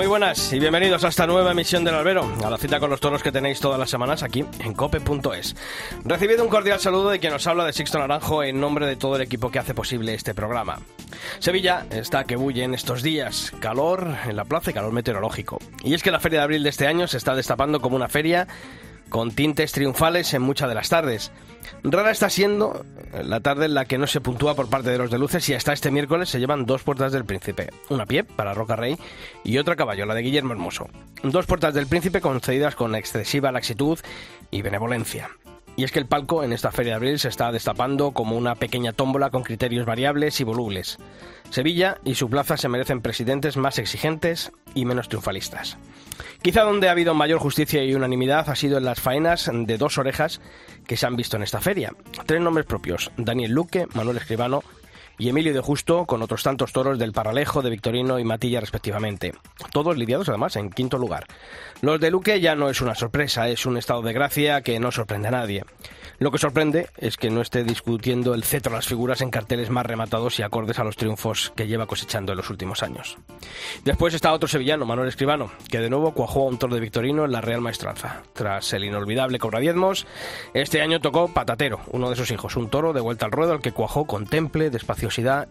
Muy buenas y bienvenidos a esta nueva emisión del Albero, a la cita con los toros que tenéis todas las semanas aquí en cope.es. Recibido un cordial saludo de quien nos habla de Sixto Naranjo en nombre de todo el equipo que hace posible este programa. Sevilla está que bulle en estos días, calor en la plaza y calor meteorológico. Y es que la feria de abril de este año se está destapando como una feria con tintes triunfales en muchas de las tardes. Rara está siendo la tarde en la que no se puntúa por parte de los de luces y hasta este miércoles se llevan dos puertas del príncipe, una pie para Roca Rey y otra caballo, la de Guillermo Hermoso. Dos puertas del príncipe concedidas con excesiva laxitud y benevolencia. Y es que el palco en esta feria de abril se está destapando como una pequeña tómbola con criterios variables y volubles. Sevilla y su plaza se merecen presidentes más exigentes y menos triunfalistas. Quizá donde ha habido mayor justicia y unanimidad ha sido en las faenas de dos orejas que se han visto en esta feria. Tres nombres propios, Daniel Luque, Manuel Escribano y Emilio de Justo, con otros tantos toros del Paralejo, de Victorino y Matilla respectivamente. Todos lidiados además en quinto lugar. Los de Luque ya no es una sorpresa, es un estado de gracia que no sorprende a nadie. Lo que sorprende es que no esté discutiendo el cetro a las figuras en carteles más rematados y acordes a los triunfos que lleva cosechando en los últimos años. Después está otro sevillano, Manuel Escribano, que de nuevo cuajó a un toro de Victorino en la Real Maestranza. Tras el inolvidable Cobradiezmos, este año tocó Patatero, uno de sus hijos, un toro de vuelta al ruedo al que cuajó con temple,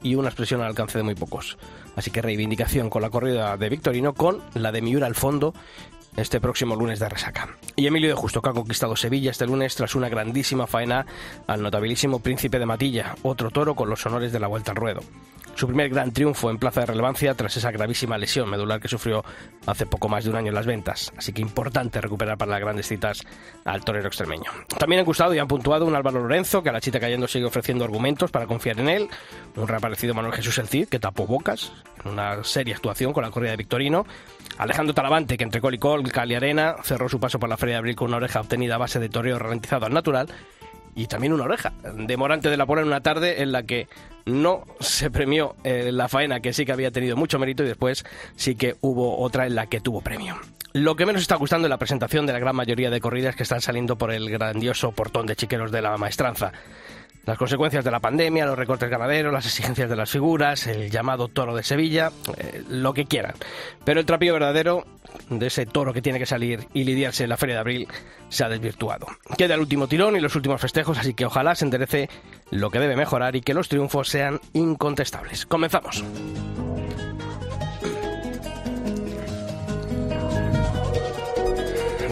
y una expresión al alcance de muy pocos. Así que reivindicación con la corrida de Victorino con la de Miura al fondo este próximo lunes de resaca. Y Emilio de Justo, que ha conquistado Sevilla este lunes tras una grandísima faena al notabilísimo Príncipe de Matilla, otro toro con los honores de la Vuelta al Ruedo. Su primer gran triunfo en plaza de relevancia tras esa gravísima lesión medular que sufrió hace poco más de un año en las ventas. Así que importante recuperar para las grandes citas al torero extremeño. También han gustado y han puntuado un Álvaro Lorenzo, que a la chita cayendo sigue ofreciendo argumentos para confiar en él. Un reaparecido Manuel Jesús El Cid, que tapó bocas en una seria actuación con la corrida de Victorino. Alejandro Talavante, que entre col y col, cal y arena, cerró su paso por la Feria de Abril con una oreja obtenida a base de toreo ralentizado al natural y también una oreja de Morante de la Pola en una tarde en la que no se premió eh, la faena que sí que había tenido mucho mérito y después sí que hubo otra en la que tuvo premio. Lo que menos está gustando es la presentación de la gran mayoría de corridas que están saliendo por el grandioso portón de chiqueros de la maestranza. Las consecuencias de la pandemia, los recortes ganaderos, las exigencias de las figuras, el llamado toro de Sevilla, eh, lo que quieran. Pero el trapío verdadero de ese toro que tiene que salir y lidiarse en la Feria de Abril se ha desvirtuado. Queda el último tirón y los últimos festejos, así que ojalá se enderece lo que debe mejorar y que los triunfos sean incontestables. Comenzamos.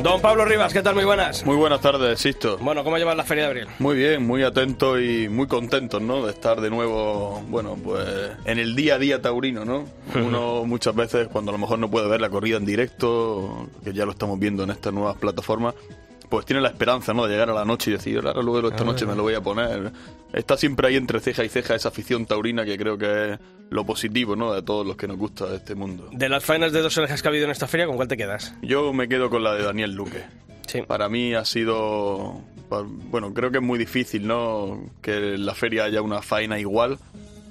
Don Pablo Rivas, ¿qué tal? Muy buenas. Muy buenas tardes, Sisto. Bueno, ¿cómo llevas la Feria de Abril? Muy bien, muy atento y muy contentos, ¿no? De estar de nuevo, bueno, pues en el día a día taurino, ¿no? Uno muchas veces, cuando a lo mejor no puede ver la corrida en directo, que ya lo estamos viendo en estas nuevas plataformas, pues tiene la esperanza, ¿no? De llegar a la noche y decir, ahora luego esta noche me lo voy a poner. Está siempre ahí entre ceja y ceja esa afición taurina que creo que es lo positivo, ¿no? De todos los que nos gusta este mundo. De las faenas de dos orejas que ha habido en esta feria, ¿con cuál te quedas? Yo me quedo con la de Daniel Luque. Sí. Para mí ha sido, bueno, creo que es muy difícil, ¿no? Que en la feria haya una faena igual.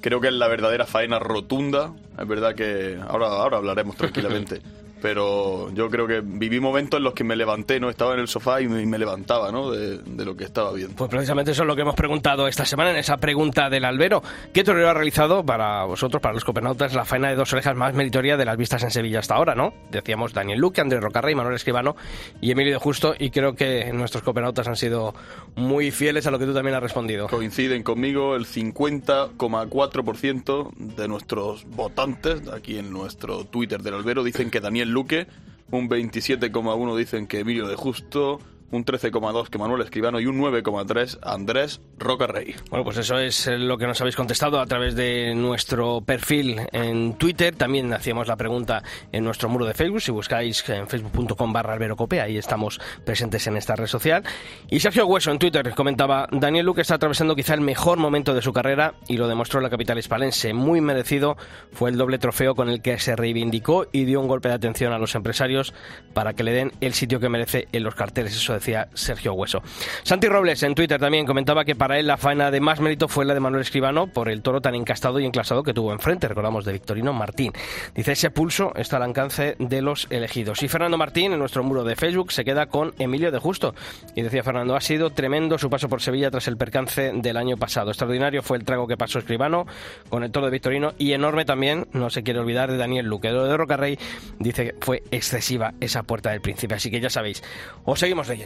Creo que es la verdadera faena rotunda. Es verdad que ahora, ahora hablaremos tranquilamente. pero yo creo que viví momentos en los que me levanté, ¿no? Estaba en el sofá y me, levantaba, ¿no? De, de, lo que estaba viendo. Pues precisamente eso es lo que hemos preguntado esta semana en esa pregunta del albero. ¿Qué torero ha realizado para vosotros, para los copernautas, la faena de dos orejas más meritoria de las vistas en Sevilla hasta ahora, ¿no? Decíamos Daniel Luque, Andrés Rocarrey, Manuel Escribano y Emilio de Justo, y creo que nuestros copernautas han sido muy fieles a lo que tú también has respondido. Coinciden conmigo el 50,4% de nuestros votantes aquí en nuestro Twitter del albero dicen que Daniel Luque, un 27,1 dicen que Emilio de Justo, un 13,2 que Manuel Escribano y un 9,3 Andrés Rocarrey. Bueno, pues eso es lo que nos habéis contestado a través de nuestro perfil en Twitter. También hacíamos la pregunta en nuestro muro de Facebook. Si buscáis en facebook.com barra alberocope, ahí estamos presentes en esta red social. Y Sergio Hueso en Twitter comentaba, Daniel Luque está atravesando quizá el mejor momento de su carrera y lo demostró la capital hispalense. Muy merecido fue el doble trofeo con el que se reivindicó y dio un golpe de atención a los empresarios para que le den el sitio que merece en los carteles. Eso decía Sergio Hueso. Santi Robles en Twitter también comentaba que para él la faena de más mérito fue la de Manuel Escribano por el toro tan encastado y enclasado que tuvo enfrente. Recordamos de Victorino Martín. Dice, ese pulso está al alcance de los elegidos. Y Fernando Martín, en nuestro muro de Facebook, se queda con Emilio de Justo. Y decía Fernando, ha sido tremendo su paso por Sevilla tras el percance del año pasado. Extraordinario fue el trago que pasó Escribano con el toro de Victorino y enorme también, no se quiere olvidar, de Daniel Luque. De Rocarrey dice que fue excesiva esa puerta del príncipe. Así que ya sabéis, os seguimos leyendo.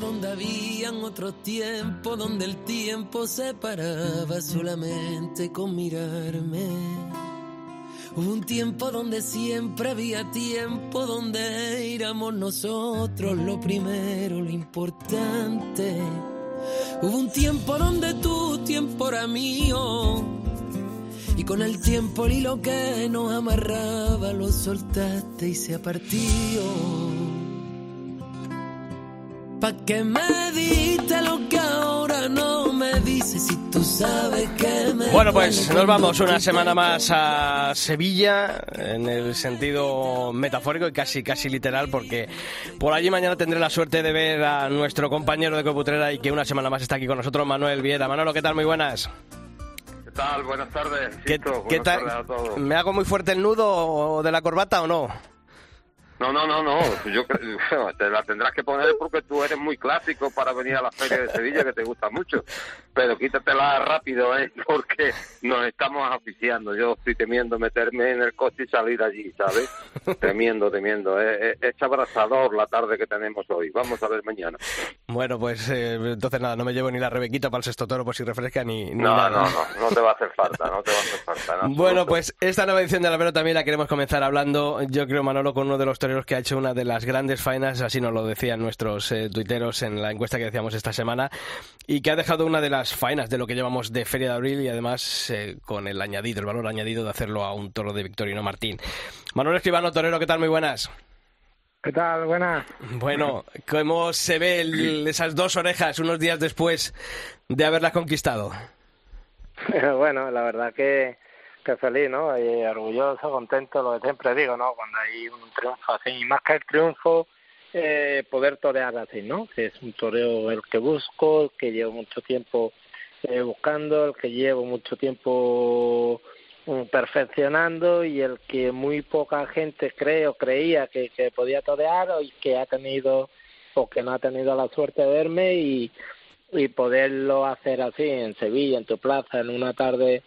Donde habían otro tiempo, donde el tiempo se paraba solamente con mirarme. Un tiempo donde siempre había tiempo, donde éramos nosotros lo primero, lo importante. Hubo un tiempo donde tu tiempo era mío. Y con el tiempo el hilo que nos amarraba lo soltaste y se partió. Pa' que me diste lo que ahora no me dices si tú sabes que me Bueno, pues nos vamos una semana más a Sevilla en el sentido metafórico y casi casi literal porque por allí mañana tendré la suerte de ver a nuestro compañero de Coputrera y que una semana más está aquí con nosotros, Manuel Viera. Manolo, ¿qué tal? Muy buenas. ¿Qué tal? Buenas tardes. ¿Qué, tal? tardes a todos. ¿Me hago muy fuerte el nudo de la corbata o no? No, no, no, no. Yo cre- te la tendrás que poner porque tú eres muy clásico para venir a la feria de Sevilla, que te gusta mucho. Pero quítatela rápido, ¿eh? Porque nos estamos aficiando. Yo estoy temiendo meterme en el coche y salir allí, ¿sabes? Temiendo, temiendo. Es, es, es abrasador la tarde que tenemos hoy. Vamos a ver mañana. Bueno, pues eh, entonces nada, no me llevo ni la rebequita para el sexto toro por si refresca ni, ni No, nada. no, no. No te va a hacer falta, no te va a hacer falta. en Bueno, pues esta nueva edición de la Albero también la queremos comenzar hablando, yo creo, Manolo, con uno de los toreros que ha hecho una de las grandes faenas, así nos lo decían nuestros eh, tuiteros en la encuesta que decíamos esta semana, y que ha dejado una de las faenas de lo que llevamos de Feria de Abril y además eh, con el añadido, el valor añadido de hacerlo a un toro de Victorino Martín. Manuel Escribano, torero, ¿qué tal? Muy buenas. ¿Qué tal? Buenas. Bueno, ¿cómo se ve el- esas dos orejas unos días después de haberlas conquistado? bueno, la verdad que, que feliz, ¿no? Y orgulloso, contento, lo que siempre digo, ¿no? Cuando hay un triunfo así, y más que el triunfo, eh, poder torear así, ¿no? Que es un toreo el que busco, el que llevo mucho tiempo eh, buscando, el que llevo mucho tiempo mm, perfeccionando y el que muy poca gente cree o creía que, que podía torear y que ha tenido o que no ha tenido la suerte de verme y, y poderlo hacer así en Sevilla, en tu plaza, en una tarde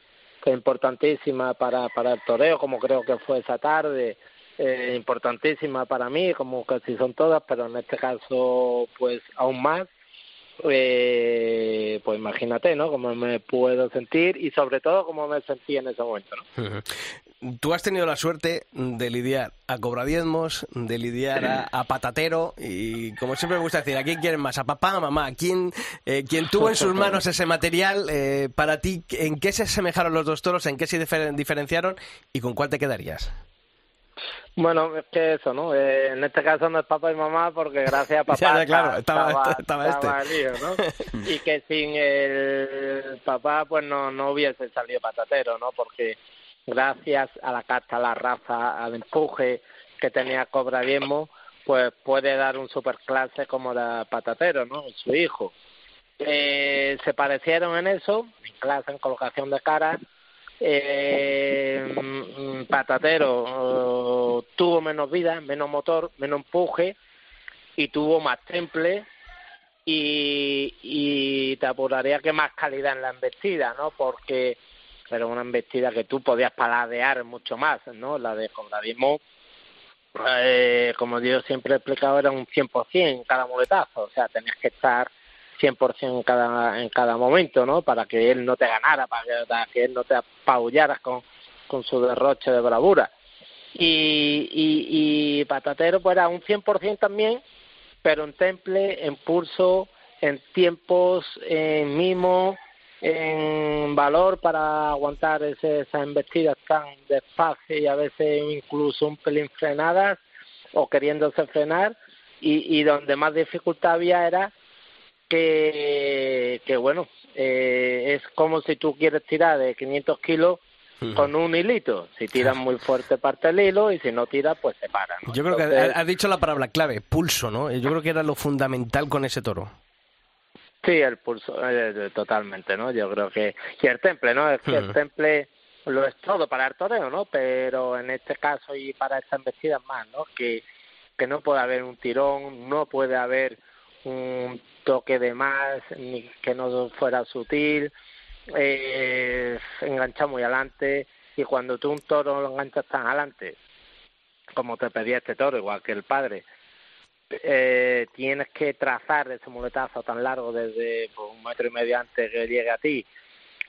importantísima para, para el toreo, como creo que fue esa tarde, eh, importantísima para mí, como casi son todas, pero en este caso, pues aún más. Eh, pues imagínate, ¿no? Cómo me puedo sentir y sobre todo cómo me sentí en ese momento, ¿no? Tú has tenido la suerte de lidiar a cobradiezmos, de lidiar a, a patatero y como siempre me gusta decir, ¿a quién quieres más? ¿A papá o a mamá? ¿Quién, eh, quien tuvo en sus manos ese material, eh, para ti, ¿en qué se asemejaron los dos toros? ¿En qué se difer- diferenciaron? ¿Y con cuál te quedarías? Bueno, es que eso, ¿no? Eh, en este caso no es papá y mamá porque gracias a papá Ya, ya, claro, está- estaba- estaba este. el lío, ¿no? y que sin el papá pues no, no hubiese salido patatero, ¿no? Porque gracias a la casta, a la raza, al empuje que tenía Cobra Diezmo, pues puede dar un superclase como la patatero, ¿no? Su hijo. Eh, se parecieron en eso, en clase, en colocación de cara, eh, Patatero eh, tuvo menos vida, menos motor, menos empuje y tuvo más temple y, y te apuraría que más calidad en la embestida, ¿no? Porque era una embestida que tú podías paladear mucho más, ¿no? La de Condadismo, eh, como yo siempre he explicado, era un 100% en cada muletazo, o sea, tenías que estar 100% en cada, en cada momento, ¿no? Para que él no te ganara, para que, para que él no te apabullara con, con su derroche de bravura. Y, y, y Patatero, pues era un 100% también, pero en temple, en pulso, en tiempos, en mimo, en valor para aguantar ese, esas embestidas tan despacio y a veces incluso un pelín frenadas o queriéndose frenar y, y donde más dificultad había era que, que bueno, eh, es como si tú quieres tirar de 500 kilos con un hilito. Si tiras muy fuerte parte el hilo y si no tiras, pues se para. Yo creo que has dicho la palabra clave, pulso, ¿no? Yo creo que era lo fundamental con ese toro. Sí, el pulso, eh, totalmente, ¿no? Yo creo que... Y el temple, ¿no? Es que el temple lo es todo para el toreo, ¿no? Pero en este caso y para esta embestida más, ¿no? Que, que no puede haber un tirón, no puede haber un toque de más, ni que no fuera sutil, eh, engancha muy adelante y cuando tú un toro lo enganchas tan adelante como te pedía este toro, igual que el padre, eh, tienes que trazar ese muletazo tan largo desde pues, un metro y medio antes que llegue a ti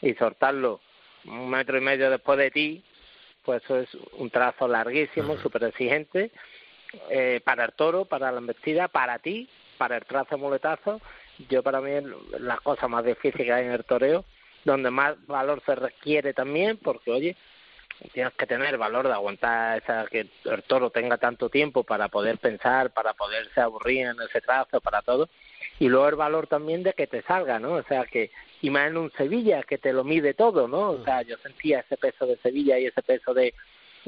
y soltarlo un metro y medio después de ti, pues eso es un trazo larguísimo, súper exigente eh, para el toro, para la embestida, para ti, para el trazo de muletazo. Yo para mí es la cosa más difícil que hay en el toreo donde más valor se requiere también, porque oye, tienes que tener valor de aguantar esa, que el toro tenga tanto tiempo para poder pensar, para poderse aburrir en ese trazo, para todo, y luego el valor también de que te salga, ¿no? O sea, que, y más en un Sevilla, que te lo mide todo, ¿no? O sea, yo sentía ese peso de Sevilla y ese peso de,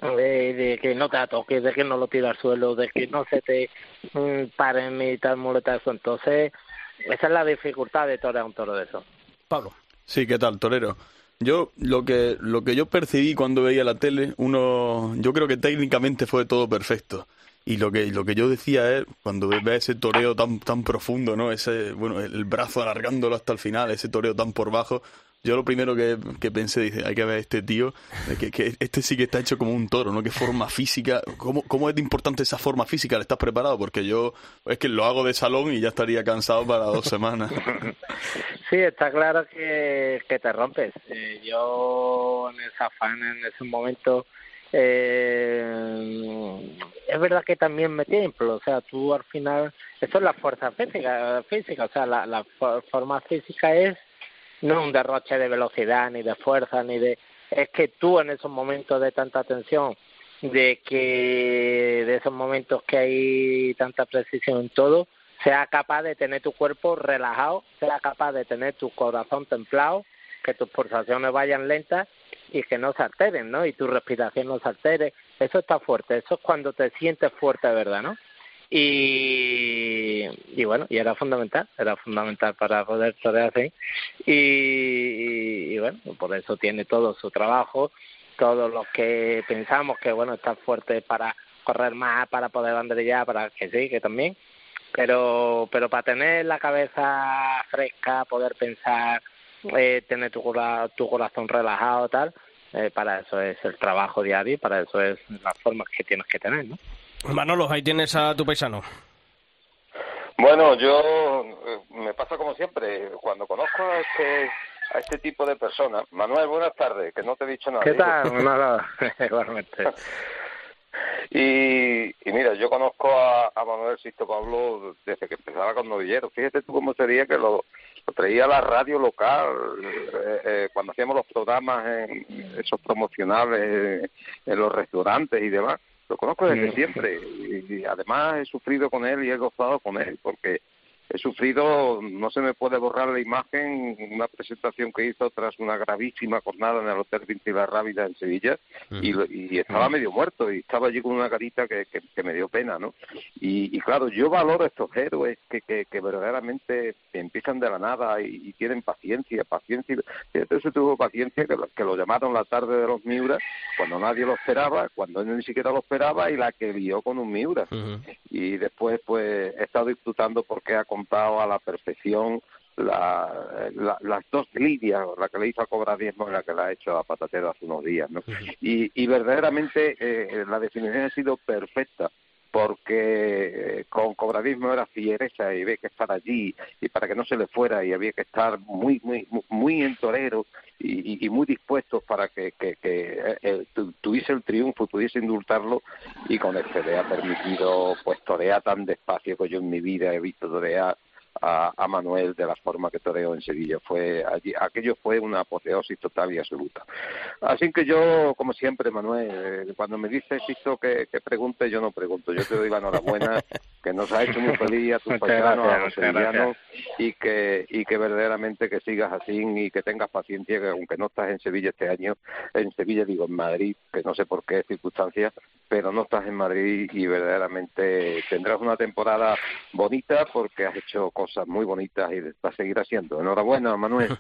de, que no te toques, de que no lo tira al suelo, de que no se te mm, pare en mitad muletazo. Entonces, esa es la dificultad de torear un toro de eso. Pablo. Sí, ¿qué tal, torero? Yo lo que lo que yo percibí cuando veía la tele, uno yo creo que técnicamente fue todo perfecto. Y lo que lo que yo decía es cuando ve ese toreo tan tan profundo, ¿no? Ese bueno, el brazo alargándolo hasta el final, ese toreo tan por bajo, yo lo primero que, que, pensé, dice, hay que ver a este tío, que, que, este sí que está hecho como un toro, ¿no? Qué forma física, ¿cómo, ¿cómo es importante esa forma física? ¿Le estás preparado? Porque yo es que lo hago de salón y ya estaría cansado para dos semanas. Sí, está claro que, que te rompes. Eh, yo en esa fan, en ese momento, eh, es verdad que también me tiemplo, o sea, tú al final, eso es la fuerza física, física o sea, la, la forma física es no un derroche de velocidad ni de fuerza ni de es que tú en esos momentos de tanta tensión de que de esos momentos que hay tanta precisión en todo sea capaz de tener tu cuerpo relajado sea capaz de tener tu corazón templado que tus pulsaciones vayan lentas y que no se alteren no y tu respiración no se altere. Eso está fuerte eso es cuando te sientes fuerte verdad no y, y bueno, y era fundamental, era fundamental para poder torear así. Y, y, bueno, por eso tiene todo su trabajo, todos los que pensamos que bueno, está fuerte para correr más, para poder banderillar, para que sí, que también, pero, pero para tener la cabeza fresca, poder pensar, eh, tener tu, tu corazón relajado, tal, eh, para eso es el trabajo diario y para eso es las formas que tienes que tener, ¿no? Manolo, ahí tienes a tu paisano. Bueno, yo eh, me pasa como siempre, cuando conozco a este, a este tipo de personas. Manuel, buenas tardes, que no te he dicho nada. ¿Qué tal? nada, igualmente. Y, y, mira, yo conozco a, a, Manuel Sisto Pablo desde que empezaba con Novilleros. Fíjate tú cómo sería que lo, lo traía a la radio local, eh, eh, cuando hacíamos los programas en esos promocionales en los restaurantes y demás lo conozco desde siempre y, además he sufrido con él y he gozado con él porque he sufrido, no se me puede borrar la imagen, una presentación que hizo tras una gravísima jornada en el Hotel Vinci La Rábida en Sevilla y, y, estaba medio muerto y estaba allí con una carita que, que, me dio pena, ¿no? Y, y, claro, yo valoro estos héroes que, que, que verdaderamente empiezan de la nada y, tienen paciencia, paciencia. Entonces tuvo paciencia que lo, que lo llamaron la tarde de los Miura cuando nadie lo esperaba, cuando él ni siquiera lo esperaba y la que vio con un Miura. Y después pues he estado disfrutando porque ha a la perfección la, las dos líneas, la que le hizo a Cobra Diezmo y la que le ha hecho a Patatero hace unos días. ¿no? y, y verdaderamente eh, la definición ha sido perfecta porque eh, con cobradismo era fiereza y había que estar allí y para que no se le fuera y había que estar muy muy muy en torero y, y, muy dispuestos para que, que, que eh, tuviese el triunfo y pudiese indultarlo y con este le ha permitido pues torear tan despacio que yo en mi vida he visto torear a, a, Manuel de la forma que toreó en Sevilla. Fue allí, aquello fue una apoteosis total y absoluta. Así que yo, como siempre, Manuel, eh, cuando me dices esto que, que, pregunte, yo no pregunto. Yo te doy la enhorabuena, que nos ha hecho muy feliz a tus paisanos, a los sevillanos, y que, y que verdaderamente que sigas así y que tengas paciencia, que aunque no estás en Sevilla este año, en Sevilla digo en Madrid, que no sé por qué circunstancias, pero no estás en Madrid y verdaderamente tendrás una temporada bonita porque has hecho cosas muy bonitas y vas a seguir haciendo. Enhorabuena, Manuel.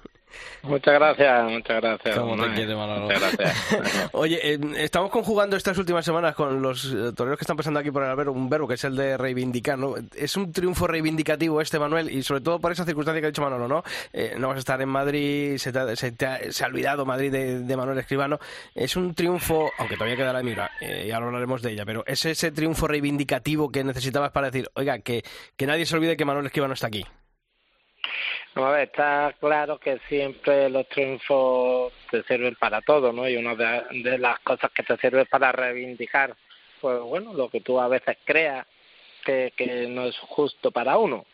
muchas gracias, muchas gracias. Muchas gracias. Oye, eh, estamos conjugando estas últimas semanas con los eh, toreros que están pasando aquí por el albero un verbo que es el de reivindicar, ¿no? Es un triunfo reivindicativo este, Manuel, y sobre todo por esa circunstancia que ha dicho Manolo, ¿no? Eh, no vas a estar en Madrid, se, te, se, te ha, se ha, olvidado Madrid de, de, Manuel Escribano. Es un triunfo, aunque todavía queda la mira, eh, y ahora hablaremos de ella, pero es ese triunfo reivindicativo que necesitabas para decir, oiga, que, que nadie se olvide que Manuel Escribano está aquí. No, a ver, está claro que siempre los triunfos te sirven para todo, ¿no? Y una de, de, las cosas que te sirve para reivindicar, pues bueno, lo que tú a veces creas que, que no es justo para uno.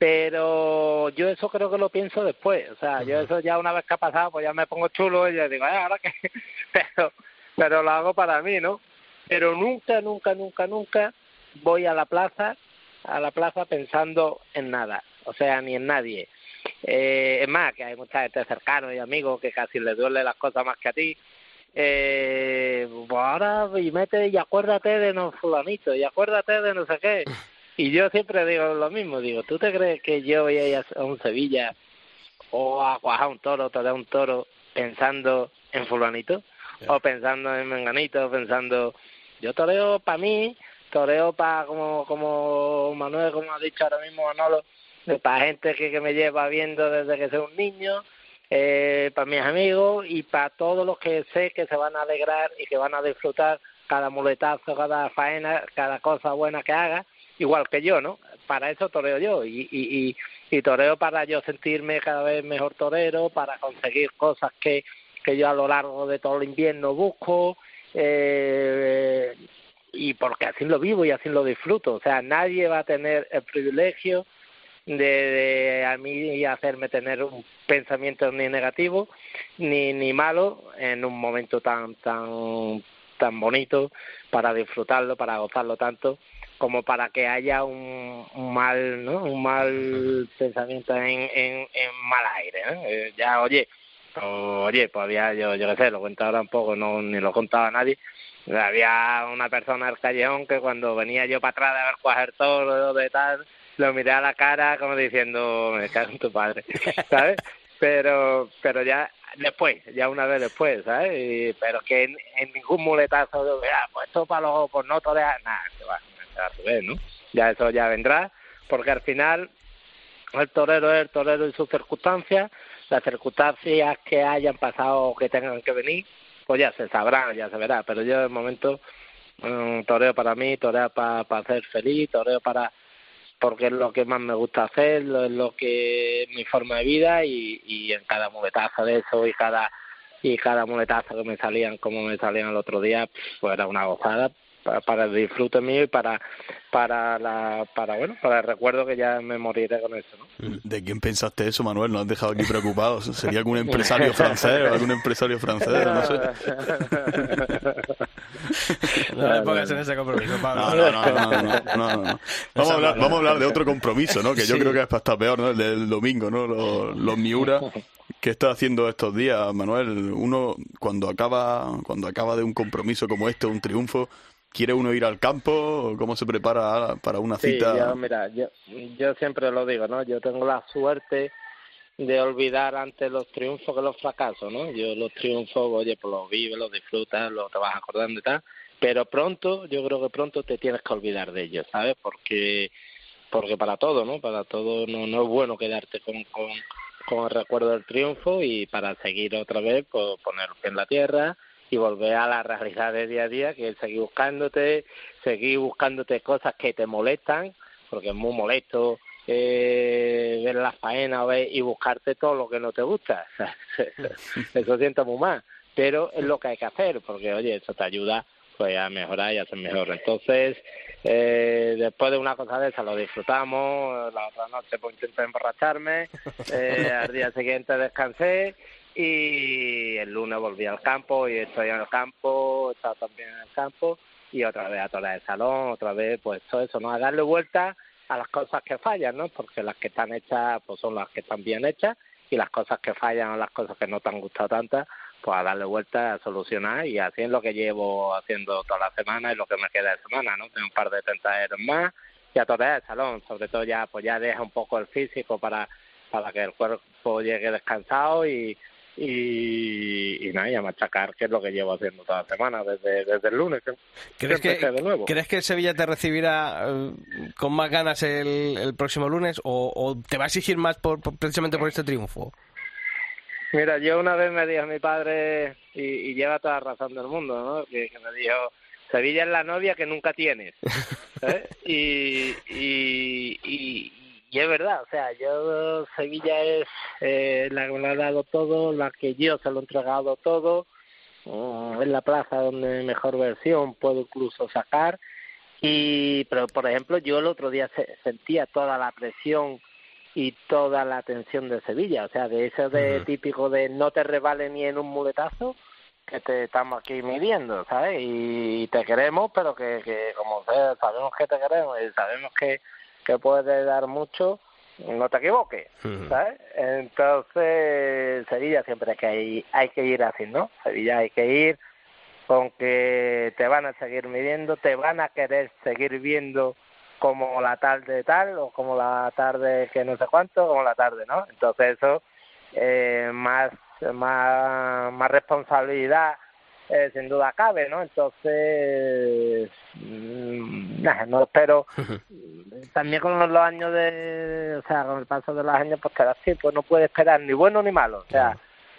Pero yo eso creo que lo pienso después, o sea, yo eso ya una vez que ha pasado, pues ya me pongo chulo y ya digo, Ay, ahora que, pero, pero lo hago para mí, ¿no? Pero nunca, nunca, nunca, nunca voy a la plaza, a la plaza pensando en nada, o sea, ni en nadie eh, es más, que hay mucha gente cercana y amigos que casi les duele las cosas más que a ti. Eh, pues ahora y mete y acuérdate de no fulanito y acuérdate de no sé qué. Y yo siempre digo lo mismo, digo, ¿tú te crees que yo voy a ir a un Sevilla o a cuajar un toro, torear un toro pensando en fulanito? O pensando en menganito, pensando, yo toreo para mí, toreo para, como, como Manuel, como ha dicho ahora mismo Manolo, para gente que, que me lleva viendo desde que soy un niño, eh, para mis amigos y para todos los que sé que se van a alegrar y que van a disfrutar cada muletazo, cada faena, cada cosa buena que haga, igual que yo, ¿no? Para eso toreo yo y, y, y, y toreo para yo sentirme cada vez mejor torero, para conseguir cosas que, que yo a lo largo de todo el invierno busco, eh, y porque así lo vivo y así lo disfruto. O sea, nadie va a tener el privilegio de, de a mí hacerme tener un pensamiento ni negativo ni ni malo en un momento tan tan tan bonito para disfrutarlo para gozarlo tanto como para que haya un, mal no un mal pensamiento en, en, mal aire eh, ya oye oye pues había yo yo qué sé lo cuento ahora un poco no ni lo contaba a nadie. Había una persona del callejón que cuando venía yo para atrás de ver cuajer todo de tal lo miré a la cara como diciendo, me cago en tu padre, ¿sabes? Pero, pero ya después, ya una vez después, ¿sabes? Y, pero que en, ningún muletazo de, ah, pues esto para los, pues no torear, nada, se va, se va a subir, ¿no? Ya eso ya vendrá, porque al final el torero es el torero y sus circunstancias, las circunstancias que hayan pasado o que tengan que venir, pues ya se sabrá, ya se verá, pero yo de momento, um, toreo para mí, toreo para, para ser feliz, toreo para porque es lo que más me gusta hacer, es lo que mi forma de vida y, y en cada muletazo de eso y cada y cada muletazo que me salían como me salían el otro día, pues era una gozada para, para el disfrute mío y para para la para bueno para el recuerdo que ya me moriré con eso ¿no? ¿de quién pensaste eso Manuel? nos has dejado aquí preocupados sería algún empresario francés o algún empresario francés no sé no pongas en ese compromiso Pablo no, no, no, no, no, no. Vamos, a hablar, vamos a hablar de otro compromiso ¿no? que yo sí. creo que es hasta peor ¿no? el del domingo ¿no? los, los Miura ¿Qué está haciendo estos días, Manuel? Uno, cuando acaba, cuando acaba de un compromiso como este, un triunfo, ¿Quiere uno ir al campo? ¿Cómo se prepara para una cita? Sí, yo, mira, yo, yo siempre lo digo, ¿no? Yo tengo la suerte de olvidar antes los triunfos que los fracasos, ¿no? Yo los triunfos, oye, pues los vives, los disfrutas, los te vas acordando y tal, pero pronto, yo creo que pronto te tienes que olvidar de ellos, ¿sabes? Porque porque para todo, ¿no? Para todo no, no es bueno quedarte con, con, con el recuerdo del triunfo y para seguir otra vez, pues poner en la tierra y volver a la realidad de día a día, que es seguir buscándote, seguir buscándote cosas que te molestan, porque es muy molesto eh, ver las faenas y buscarte todo lo que no te gusta. eso siento muy mal, pero es lo que hay que hacer, porque oye, eso te ayuda pues a mejorar y a ser mejor. Entonces, eh, después de una cosa de esa lo disfrutamos, la otra noche pues intenté emborracharme, eh, al día siguiente descansé y el lunes volví al campo y estoy en el campo, he estado también en el campo y otra vez a toda el salón, otra vez pues todo eso, ¿no? A darle vuelta a las cosas que fallan, ¿no? Porque las que están hechas pues son las que están bien hechas y las cosas que fallan o las cosas que no te han gustado tantas, pues a darle vuelta a solucionar y así es lo que llevo haciendo toda la semana y lo que me queda de semana, ¿no? Tengo un par de tentaderos más y a toda el salón, sobre todo ya pues ya deja un poco el físico para para que el cuerpo llegue descansado y, y, y nada, y a machacar, que es lo que llevo haciendo toda la semana, desde, desde el lunes. ¿Crees que, ¿Crees que el Sevilla te recibirá eh, con más ganas el, el próximo lunes o, o, te va a exigir más por, por, precisamente por este triunfo? Mira, yo una vez me dijo mi padre, y, y lleva toda la razón del mundo, ¿no? que, que me dijo, Sevilla es la novia que nunca tienes. y, y, y, y es verdad, o sea, yo Sevilla es eh, la que me ha dado todo, la que yo se lo he entregado todo, uh, es la plaza donde mejor versión puedo incluso sacar y pero por ejemplo yo el otro día se, sentía toda la presión y toda la tensión de Sevilla, o sea, de eso de uh -huh. típico de no te revale ni en un muletazo que te estamos aquí midiendo, ¿sabes? Y te queremos, pero que, que como sea, sabemos que te queremos y sabemos que que puede dar mucho, no te equivoques, ¿sabes? Entonces, Sevilla siempre que hay, hay que ir así, ¿no? Sevilla hay que ir con que te van a seguir midiendo, te van a querer seguir viendo como la tarde tal o como la tarde que no sé cuánto, como la tarde, ¿no? Entonces eso, eh, más, más, más responsabilidad eh, sin duda cabe, ¿no? Entonces, mmm, nah, no espero. También con los años de, o sea, con el paso de los años, pues cada así, pues no puede esperar ni bueno ni malo. O sea,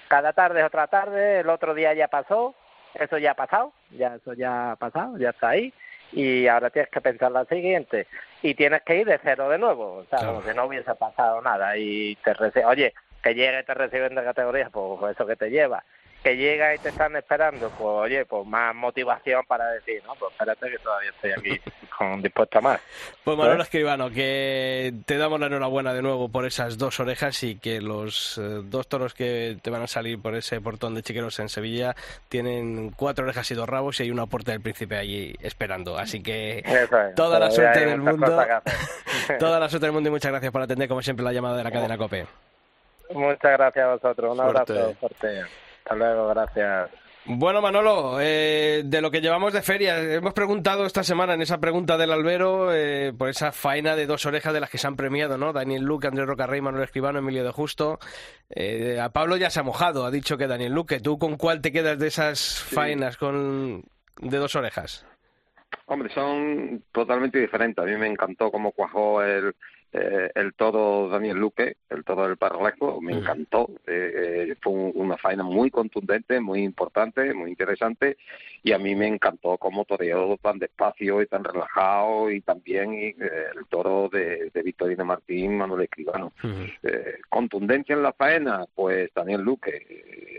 cada tarde es otra tarde, el otro día ya pasó, eso ya ha pasado, ya eso ya ha pasado, ya está ahí. Y ahora tienes que pensar la siguiente. Y tienes que ir de cero de nuevo. O sea, claro. como si no hubiese pasado nada. Y te recibe, oye, que llegue y te reciben de categoría, pues eso que te lleva que llega y te están esperando, pues oye, pues más motivación para decir, no, pues espérate que todavía estoy aquí con, dispuesto a más. Pues Manolo Escribano, que te damos la enhorabuena de nuevo por esas dos orejas y que los eh, dos toros que te van a salir por ese portón de chiqueros en Sevilla tienen cuatro orejas y dos rabos y hay una puerta del príncipe allí esperando. Así que es, toda la suerte del mundo, toda la suerte del mundo y muchas gracias por atender como siempre la llamada de la cadena COPE. Muchas gracias a vosotros, un abrazo fuerte. Hasta luego, gracias. Bueno, Manolo, eh, de lo que llevamos de feria, hemos preguntado esta semana en esa pregunta del albero eh, por esa faena de dos orejas de las que se han premiado, ¿no? Daniel Luque, Andrés Rocarrey, Manuel Escribano, Emilio de Justo. Eh, a Pablo ya se ha mojado, ha dicho que Daniel Luque. ¿Tú con cuál te quedas de esas faenas con de dos orejas? Hombre, son totalmente diferentes. A mí me encantó cómo cuajó el, eh, el toro Daniel Luque, el toro del Paralejo, me encantó. Eh, fue un, una faena muy contundente, muy importante, muy interesante. Y a mí me encantó cómo toreó tan despacio y tan relajado. Y también eh, el toro de, de Victorino Martín, Manuel Escribano. Uh -huh. contundencia en la faena, pues Daniel Luque.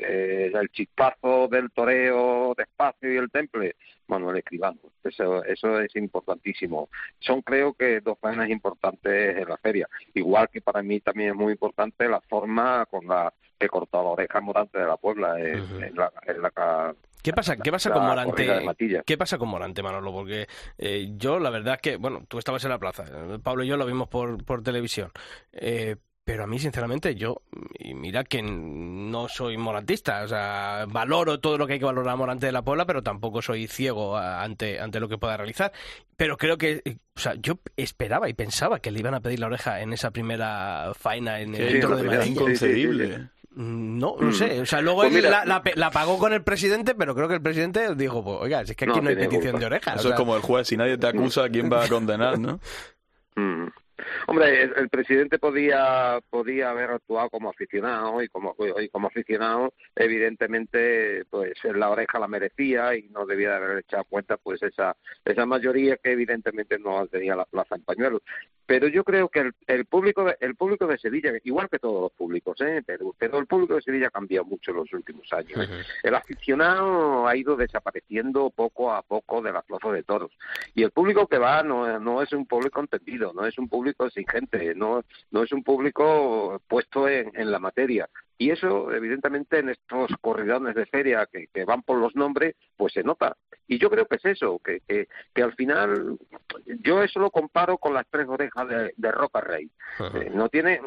el chispazo del toreo despacio y el temple, Manuel Escribano. Eso, eso es importantísimo. Son creo que dos faenas importantes en la feria. Igual que para mí también es muy importante la forma con la que cortó la oreja Morante de la Puebla en, uh -huh. en la, en la ¿Qué pasa, ¿Qué pasa con Morante? ¿Qué pasa con Morante, Manolo? Porque eh, yo, la verdad es que, bueno, tú estabas en la plaza, Pablo y yo lo vimos por, por televisión, eh, pero a mí, sinceramente, yo, y mira que no soy morantista, o sea, valoro todo lo que hay que valorar a Morante de la Puebla, pero tampoco soy ciego ante, ante lo que pueda realizar. Pero creo que, o sea, yo esperaba y pensaba que le iban a pedir la oreja en esa primera faena en el sí, de Madrid. inconcebible. Sí, sí, no, no sé. O sea, luego pues él la, la, la, pagó con el presidente, pero creo que el presidente dijo, pues, oiga, si es que aquí no, no hay petición culpa. de oreja. Eso o sea, es como el juez, si nadie te acusa, ¿quién va a condenar, no? Hombre, el, presidente podía podía haber actuado como aficionado y como y como aficionado, evidentemente, pues la oreja la merecía y no debía de haber echado cuenta, pues esa esa mayoría que evidentemente no tenía la plaza en pañuelos. Pero yo creo que el, el público de, el público de Sevilla, igual que todos los públicos, ¿eh? pero, pero el público de Sevilla ha cambiado mucho en los últimos años. ¿eh? El aficionado ha ido desapareciendo poco a poco de la plaza de toros y el público que va no, no es un público entendido, no es un público exigente, no, no es un público puesto en, en la materia. Y eso, evidentemente, en estos corridones de feria que, que, van por los nombres, pues se nota. Y yo creo que es eso, que, que, que al final, yo eso lo comparo con las tres orejas de, de Roca Rey. Eh, no tiene,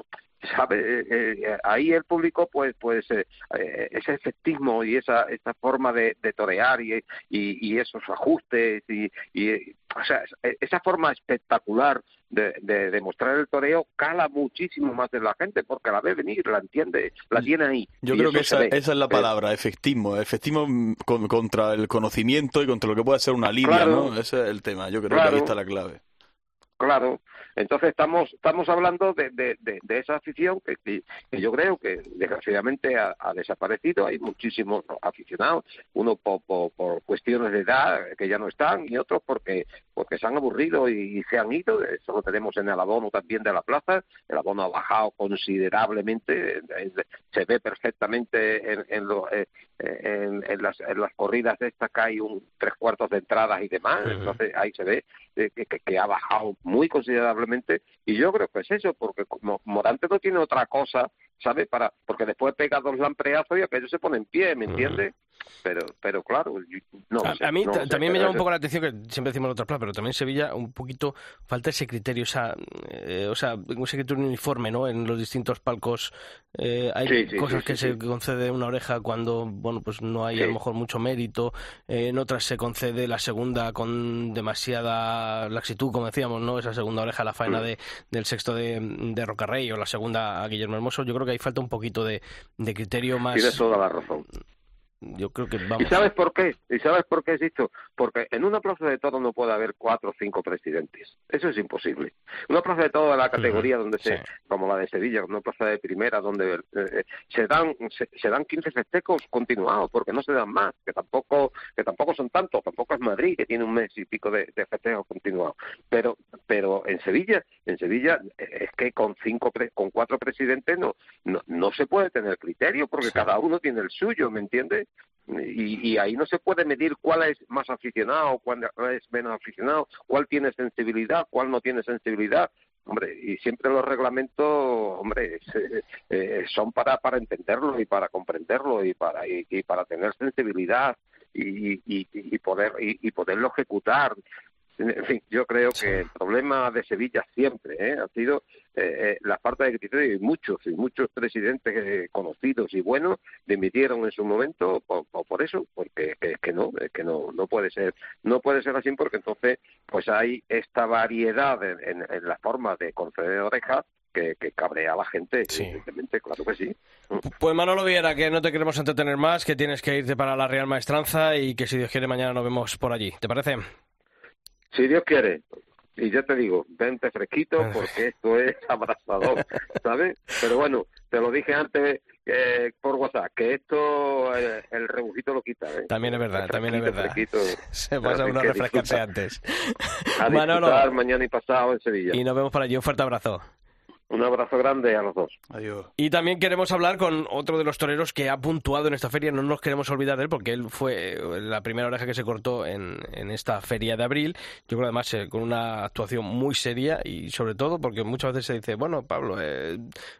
sabe eh, eh, ahí el público pues pues eh, eh, ese efectismo y esa esa forma de, de torear y, y, y, esos ajustes y, y o sea esa forma espectacular de, de, de, mostrar el toreo cala muchísimo más de la gente porque la ve venir, la entiende, la tiene ahí. Yo creo que esa, esa, es la palabra, efectismo, efectismo con, contra el conocimiento y contra lo que puede ser una línea, Claro. ¿no? Ese es el tema, yo creo Claro. que ahí está la clave. Claro, entonces estamos estamos hablando de, de, de, de esa afición que, yo creo que desgraciadamente ha, ha, desaparecido. Hay muchísimos aficionados, uno por, por, por, cuestiones de edad que ya no están y otros porque porque se han aburrido y, y se han ido. Eso lo tenemos en el abono también de la plaza. El abono ha bajado considerablemente, se ve perfectamente en, en, lo, en, en, las, en las corridas de estas que hay un tres cuartos de entradas y demás. Entonces ahí se ve que, que, que ha bajado muy considerablemente y yo creo que es eso porque como Morante no tiene otra cosa sabe para porque después pega dos lampreazos y aquello se pone en pie me entiende uh -huh. pero pero claro no a, sé, a mí no sé, también me llama un poco la atención que siempre decimos en otras plazas pero también en Sevilla un poquito falta ese criterio o sea eh, o sea ese criterio uniforme no en los distintos palcos eh, hay sí, sí, cosas sí, que se concede una oreja cuando bueno pues no hay a lo mejor mucho mérito eh, en otras se concede la segunda con demasiada laxitud como decíamos no esa segunda oreja la faena de, del sexto de, de Rocarrey o la segunda a Guillermo Hermoso. Yo creo que ahí falta un poquito de, de criterio más. Tienes toda la razón. Yo creo que vamos. ¿Y sabes por qué? ¿Y sabes por qué es esto? Porque en una plaza de todo no puede haber cuatro o cinco presidentes. Eso es imposible. Una plaza de todo de la categoría donde se, sí. como la de Sevilla, una plaza de primera donde eh, se dan se, se, dan 15 festejos continuados porque no se dan más, que tampoco que tampoco son tantos, tampoco es Madrid que tiene un mes y pico de, de festejos continuados. Pero pero en Sevilla, en Sevilla es que con cinco con cuatro presidentes no no, no se puede tener criterio porque sí. cada uno tiene el suyo, ¿me entiendes? Y, y, ahí no se puede medir cuál es más aficionado, cuál es menos aficionado, cuál tiene sensibilidad, cuál no tiene sensibilidad. Hombre, y siempre los reglamentos, hombre, eh, eh, son para, para entenderlo y para comprenderlo y para, y, y para tener sensibilidad y, y, y poder, y, poderlo ejecutar. En fin, yo creo que el problema de Sevilla siempre ¿eh? ha sido eh, la falta de criterio y muchos y muchos presidentes eh, conocidos y buenos dimitieron en su momento por, por, eso, porque es que no, es que no, no puede ser, no puede ser así porque entonces pues hay esta variedad en, en, en la forma de conceder orejas que, que, cabrea a la gente, sí. evidentemente, claro que sí. Pues Manolo Viera, que no te queremos entretener más, que tienes que irte para la Real Maestranza y que si Dios quiere mañana nos vemos por allí. ¿Te parece? Si Dios quiere. Y ya te digo, vente fresquito porque esto es abrasador, ¿sabes? Pero bueno, te lo dije antes eh, por WhatsApp, que esto eh, el rebujito lo quita. ¿eh? También es verdad, también es verdad. Se pasa uno a refrescarse antes. A Manolo, mañana y pasado en Sevilla. Y nos vemos por allí. Un fuerte abrazo. Un abrazo grande a los dos. Adiós. Y también queremos hablar con otro de los toreros que ha puntuado en esta feria. No nos queremos olvidar de él porque él fue la primera oreja que se cortó en, en esta feria de abril. Yo creo además eh, con una actuación muy seria y sobre todo porque muchas veces se dice, bueno, Pablo, eh,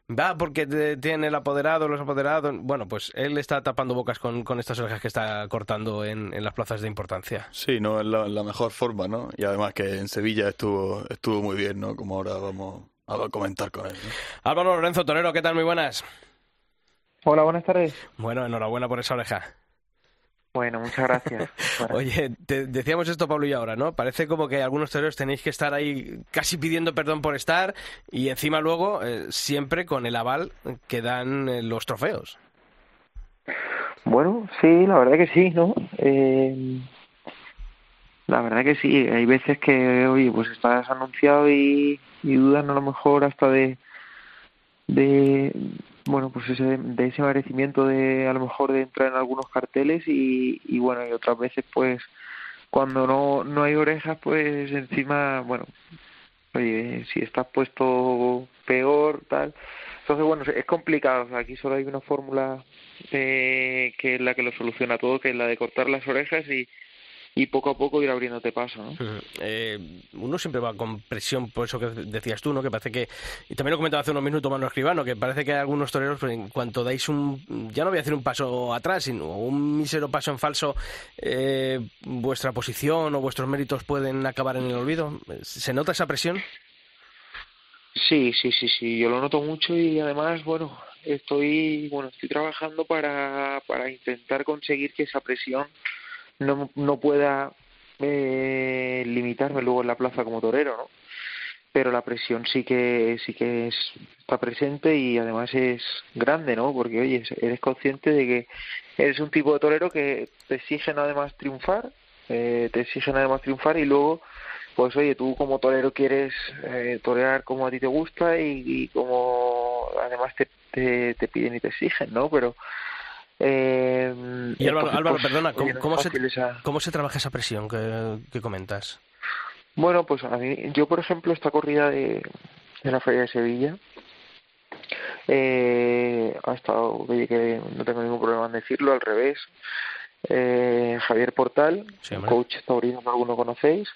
va porque te, tiene el apoderado, los apoderados. Bueno, pues él está tapando bocas con, con estas orejas que está cortando en, en las plazas de importancia. Sí, no, es la, la mejor forma, ¿no? Y además que en Sevilla estuvo, estuvo muy bien, ¿no? Como ahora vamos a comentar con él. ¿no? Álvaro Lorenzo Torero, ¿qué tal? Muy buenas. Hola, buenas tardes. Bueno, enhorabuena por esa oreja. Bueno, muchas gracias. Bueno. Oye, te decíamos esto, Pablo, y ahora, ¿no? Parece como que algunos toreros tenéis que estar ahí casi pidiendo perdón por estar y encima luego eh, siempre con el aval que dan eh, los trofeos. Bueno, sí, la verdad que sí, ¿no? Eh, La verdad que sí, hay veces que, oye, pues estás anunciado y, y dudan a lo mejor hasta de, de bueno, pues ese, de ese merecimiento de a lo mejor de entrar en algunos carteles y, y bueno, y otras veces pues cuando no, no hay orejas pues encima, bueno, oye, si estás puesto peor, tal. Entonces, bueno, es complicado. aquí solo hay una fórmula eh, que es la que lo soluciona todo, que es la de cortar las orejas y, y poco a poco ir abriéndote paso, ¿no? Eh, uno siempre va con presión, por eso que decías tú, ¿no? Que parece que, y también lo comentaba hace unos minutos Manuel Escribano, que parece que hay algunos toreros, pues, en cuanto dais un, ya no voy a decir un paso atrás, sino un mísero paso en falso, eh, vuestra posición o vuestros méritos pueden acabar en el olvido. ¿Se nota esa presión? Sí, sí, sí, sí, yo lo noto mucho y además, bueno, estoy, bueno, estoy trabajando para, para intentar conseguir que esa presión no, no pueda eh, limitarme luego en la plaza como torero, ¿no? Pero la presión sí que sí que es, está presente y además es grande, ¿no? Porque oye, eres consciente de que eres un tipo de torero que te exigen además triunfar, eh, te exigen además triunfar y luego pues oye, tú como torero quieres eh, torear como a ti te gusta y, y como además te, te, te, piden y te exigen, ¿no? Pero eh, y Álvaro, Álvaro pues, perdona, ¿cómo, cómo, se, ¿cómo, se, trabaja esa presión que, que, comentas? Bueno, pues a mí, yo por ejemplo, esta corrida de, de la Feria de Sevilla, eh, ha estado, que no tengo ningún problema en decirlo, al revés. Eh, Javier Portal, sí, coach taurino que alguno conocéis,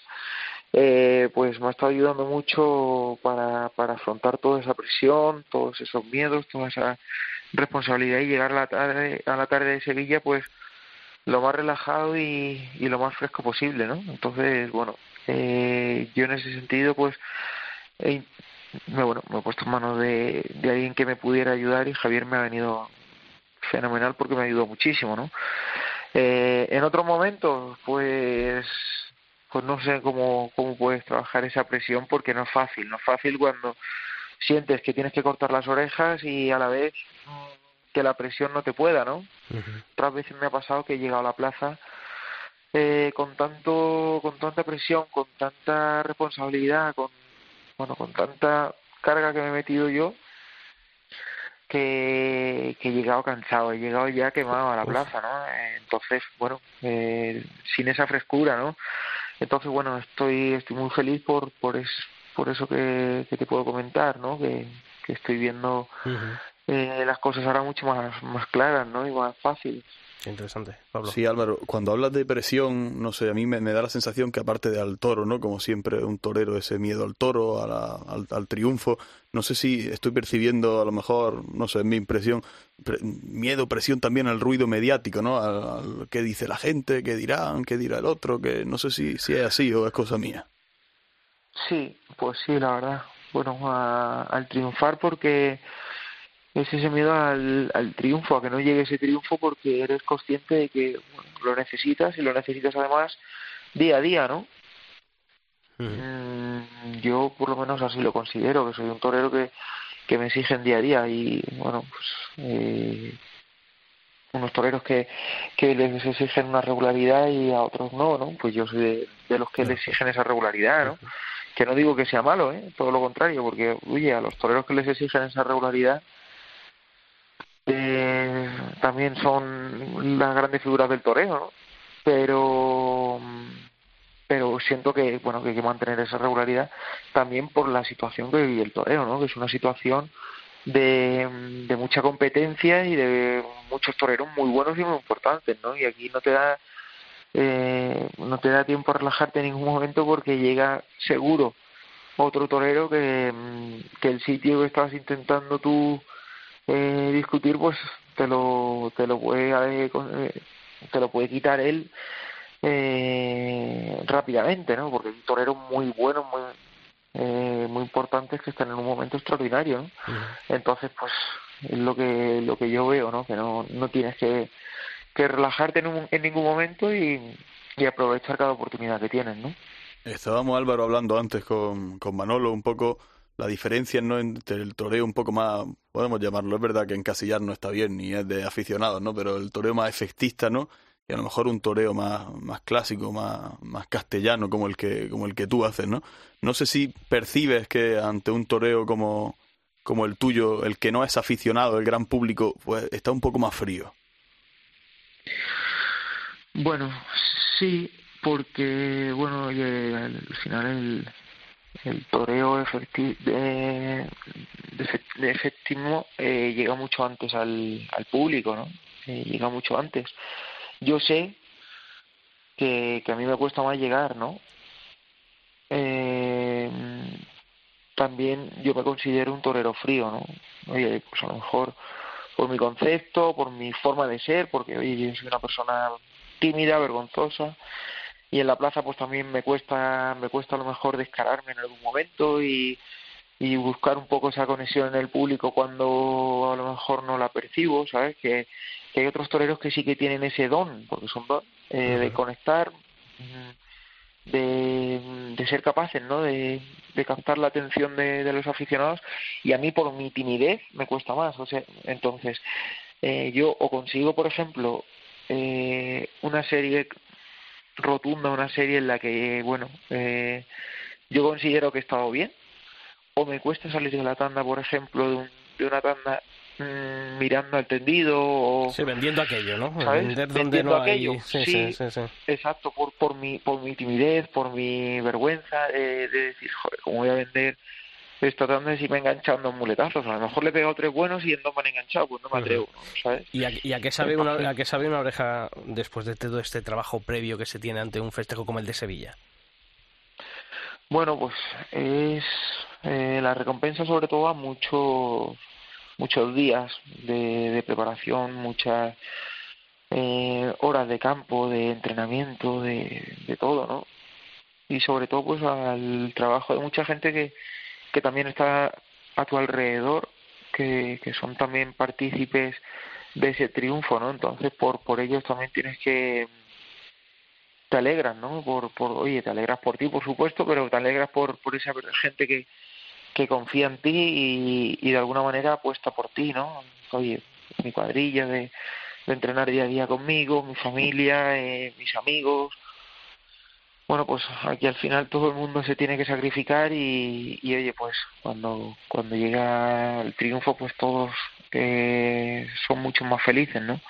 eh, pues me ha estado ayudando mucho para, para afrontar toda esa presión, todos esos miedos, toda esa responsabilidad y llegar a la tarde, a la tarde de Sevilla pues lo más relajado y, y lo más fresco posible, ¿no? Entonces, bueno, eh, yo en ese sentido pues me, bueno, me he puesto en manos de, de alguien que me pudiera ayudar y Javier me ha venido fenomenal porque me ayudó muchísimo, ¿no? Eh, en otros momentos, pues, pues no sé cómo, cómo puedes trabajar esa presión porque no es fácil, no es fácil cuando sientes que tienes que cortar las orejas y a la vez que la presión no te pueda, ¿no? Otras veces me ha pasado que he llegado a la plaza eh, con tanto, con tanta presión, con tanta responsabilidad, con bueno, con tanta carga que me he metido yo, que, que he llegado cansado, he llegado ya quemado a la plaza, ¿no? Entonces, bueno, eh, sin esa frescura, ¿no? Entonces, bueno, estoy, estoy muy feliz por, por, es, por eso que, que te puedo comentar, ¿no? Que, que estoy viendo eh, las cosas ahora mucho más, más claras, ¿no? Y más fáciles. Interesante, Pablo. Sí, Álvaro, cuando hablas de presión, no sé, a mí me, me, da la sensación que aparte de al toro, ¿no? Como siempre, un torero, ese miedo al toro, a la, al, al, triunfo, no sé si estoy percibiendo, a lo mejor, no sé, mi impresión, pre, miedo, presión también al ruido mediático, ¿no? Al, al qué dice la gente, qué dirán, qué dirá el otro, que no sé si, si es así o es cosa mía. Sí, pues sí, la verdad. Bueno, a, al triunfar porque es ese miedo al, al, triunfo, a que no llegue ese triunfo porque eres consciente de que bueno, lo necesitas y lo necesitas además día a día, ¿no? Mm, yo por lo menos así lo considero, que soy un torero que, que me exigen día a día y bueno, pues eh, unos toreros que, que les exigen una regularidad y a otros no, ¿no? Pues yo soy de, de los que les exigen esa regularidad, ¿no? Que no digo que sea malo, ¿eh? Todo lo contrario, porque, oye, a los toreros que les exigen esa regularidad, eh, también son las grandes figuras del toreo, ¿no? Pero pero siento que bueno que hay que mantener esa regularidad también por la situación que vive el toreo, ¿no? Que es una situación de, de mucha competencia y de muchos toreros muy buenos y muy importantes, ¿no? Y aquí no te da eh, no te da tiempo a relajarte en ningún momento porque llega seguro otro torero que, que el sitio que estabas intentando tú eh, discutir pues te lo te lo puede eh, te lo puede quitar él eh, rápidamente no porque hay toreros muy buenos muy eh, muy importantes que están en un momento extraordinario ¿no? Entonces pues es lo que lo que yo veo no que no no tienes que que relajarte en, un, ningún momento y, y aprovechar cada oportunidad que tienes no estábamos Álvaro hablando antes con con Manolo un poco la diferencia no entre el toreo un poco más, podemos llamarlo, es verdad que encasillar no está bien ni es de aficionados, ¿no? Pero el toreo más efectista, ¿no? y a lo mejor un toreo más, más clásico, más, más castellano como el que, como el que tú haces, ¿no? No sé si percibes que ante un toreo como, como el tuyo, el que no es aficionado, el gran público, pues está un poco más frío. Bueno, sí, porque bueno, al final el, el toreo efectivo de, de, efectivo eh, llega mucho antes al, al público, ¿no? Eh, llega mucho antes. Yo sé que, que a mí me cuesta más llegar, ¿no? Eh, también yo me considero un torero frío, ¿no? Oye, pues a lo mejor por mi concepto, por mi forma de ser, porque yo soy una persona tímida, vergonzosa, y en la plaza pues también me cuesta me cuesta a lo mejor descararme en algún momento y, y buscar un poco esa conexión en el público cuando a lo mejor no la percibo sabes que, que hay otros toreros que sí que tienen ese don porque son don eh, de conectar de, de ser capaces no de, captar la atención de, de los aficionados y a mí por mi timidez me cuesta más. O sea entonces eh, yo o consigo por ejemplo eh, una serie rotunda, una serie en la que, bueno, eh, yo considero que he estado bien, o me cuesta salir de la tanda, por ejemplo, de, un, de una tanda mmm, mirando al tendido o sí, vendiendo aquello no ¿sabes? Vender vendiendo no aquello. Hay... sí, sí, sí, sí, exacto por por mi por mi timidez por mi vergüenza de, de decir joder cómo voy a vender esta tanda si me he enganchado en muletazos a lo mejor le he pegado tres buenos y en dos me han enganchado pues no me atrevo. ¿Y a, y a qué sabe una, a qué sabe una oreja después de todo este trabajo previo que se tiene ante un festejo como el de Sevilla? Bueno, pues es eh, la recompensa sobre todo a muchos muchos días de, de preparación, muchas eh, horas de campo, de entrenamiento, de, todo, ¿no? Y sobre todo pues al trabajo de mucha gente que, que también está a tu alrededor, que, que son también partícipes de ese triunfo, ¿no? Entonces por por ellos también tienes que te alegras, ¿no? Por, por, oye, te alegras por ti, por supuesto, pero te alegras por, por esa gente que, que confía en ti y, de alguna manera apuesta por ti, ¿no? Oye, mi cuadrilla de, de entrenar día a día conmigo, mi familia, eh, mis amigos. Bueno, pues aquí al final todo el mundo se tiene que sacrificar y, y oye, pues cuando, cuando llega el triunfo, pues todos eh, son mucho más felices, ¿no?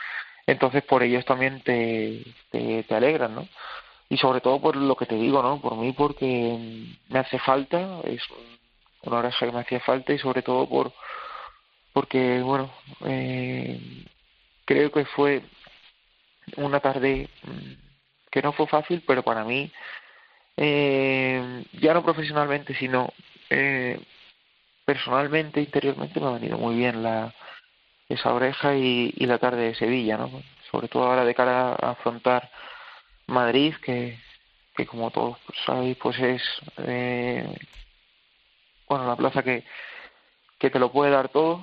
entonces por ellos también te, te, te alegran, ¿no? Y sobre todo por lo que te digo, ¿no? Por mí porque me hace falta, es una oreja que me hacía falta y sobre todo por porque, bueno, eh, creo que fue una tarde que no fue fácil, pero para mí, eh, ya no profesionalmente, sino eh, personalmente, interiormente, me ha venido muy bien la, esa oreja y, y la tarde de Sevilla, ¿no? Sobre todo ahora de cara a afrontar Madrid, que, que como todos sabéis, pues es eh, bueno la plaza que, que te lo puede dar todo,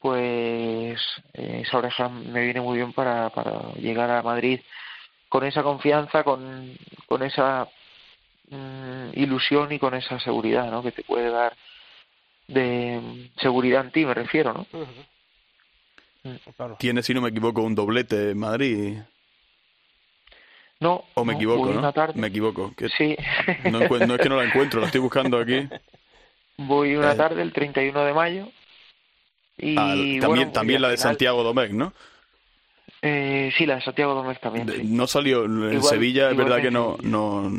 pues eh, esa oreja me viene muy bien para, para llegar a Madrid con esa confianza, con, con esa mm, ilusión y con esa seguridad, ¿no? Que te puede dar de seguridad en ti, me refiero, ¿no? Uh -huh. Claro. Tiene, si no me equivoco, un doblete en Madrid. No, O me no, equivoco, ¿no? una tarde. Me equivoco. Que Sí. no, no es que no la encuentro, la estoy buscando aquí. Voy una Eh. tarde el 31 de mayo. Y Ah, también bueno, también la de final- Santiago Domecq, ¿no? Eh, sí, la de Santiago Domecq también. Sí. No salió en Igual- Sevilla, es verdad que no, no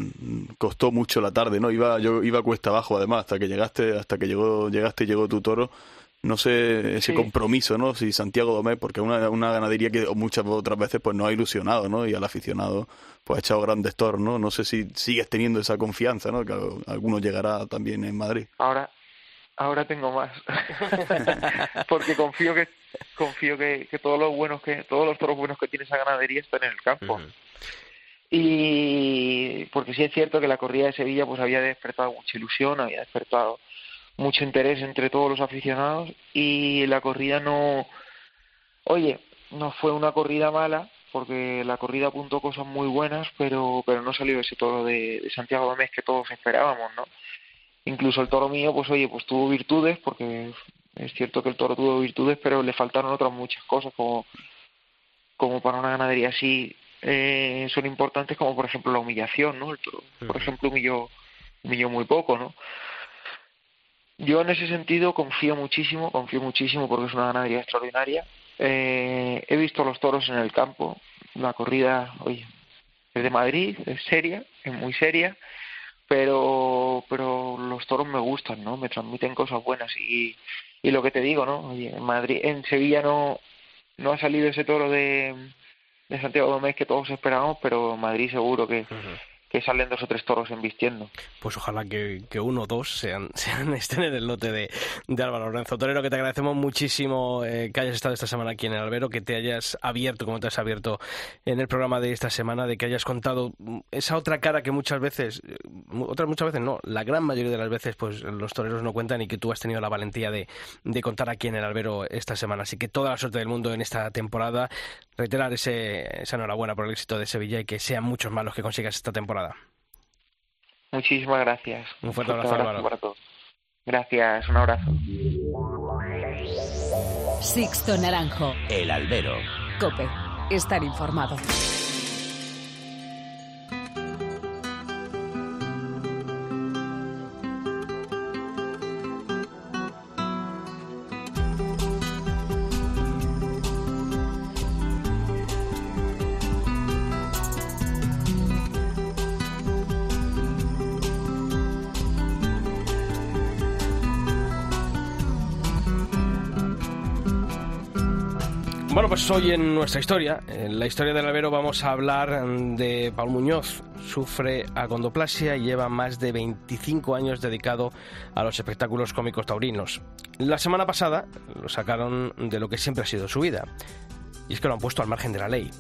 costó mucho la tarde, ¿no? Iba, yo iba cuesta abajo además, hasta que llegaste, hasta que llegó, llegaste y llegó tu toro. No sé ese Sí. compromiso, ¿no? Si Santiago Domecq, porque es una, una ganadería que muchas otras veces pues nos ha ilusionado, ¿no? Y al aficionado pues ha echado grandes toros, ¿no? No sé si sigues teniendo esa confianza, ¿no? Que al- alguno llegará también en Madrid. Ahora, ahora tengo más, porque confío que confío que, que todos los buenos que todos los toros buenos que tiene esa ganadería están en el campo. Y porque sí es cierto que la corrida de Sevilla pues había despertado mucha ilusión, había despertado mucho interés entre todos los aficionados y la corrida no, oye, no fue una corrida mala porque la corrida apuntó cosas muy buenas, pero pero no salió ese toro de, de Santiago Gómez que todos esperábamos, ¿no? Incluso el toro mío, pues oye, pues tuvo virtudes, porque es cierto que el toro tuvo virtudes, pero le faltaron otras muchas cosas como como para una ganadería así eh, son importantes como por ejemplo la humillación, ¿no? El por ejemplo, humilló, humilló muy poco, ¿no? Yo en ese sentido confío muchísimo, confío muchísimo porque es una ganadería extraordinaria. Eh, he visto los toros en el campo, la corrida, oye, es de Madrid, es seria, es muy seria, pero pero los toros me gustan, ¿no? Me transmiten cosas buenas y, y lo que te digo, ¿no? Oye, en Madrid, en Sevilla no no ha salido ese toro de, de Santiago Domés que todos esperábamos, pero Madrid seguro que, que salen dos o tres toros embistiendo. Pues ojalá que, uno o dos sean, sean estén en el lote de, de Álvaro Lorenzo Torero, que te agradecemos muchísimo eh, que hayas estado esta semana aquí en el Albero, que te hayas abierto como te has abierto en el programa de esta semana, de que hayas contado esa otra cara que muchas veces, eh, otras muchas veces no, la gran mayoría de las veces pues los toreros no cuentan y que tú has tenido la valentía de, de contar aquí en el Albero esta semana. Así que toda la suerte del mundo en esta temporada, reiterar ese, esa enhorabuena por el éxito de Sevilla y que sean muchos más los que consigas esta temporada. Muchísimas gracias. Un fuerte, abrazo, abrazo para todos. Gracias, un abrazo. Sixto Naranjo. El albero. Cope. Estar informado. Pues hoy en nuestra historia, en la historia del albero, vamos a hablar de Paul Muñoz. Sufre acondoplasia y lleva más de 25 años dedicado a los espectáculos cómicos taurinos. La semana pasada lo sacaron de lo que siempre ha sido su vida, y es que lo han puesto al margen de la ley.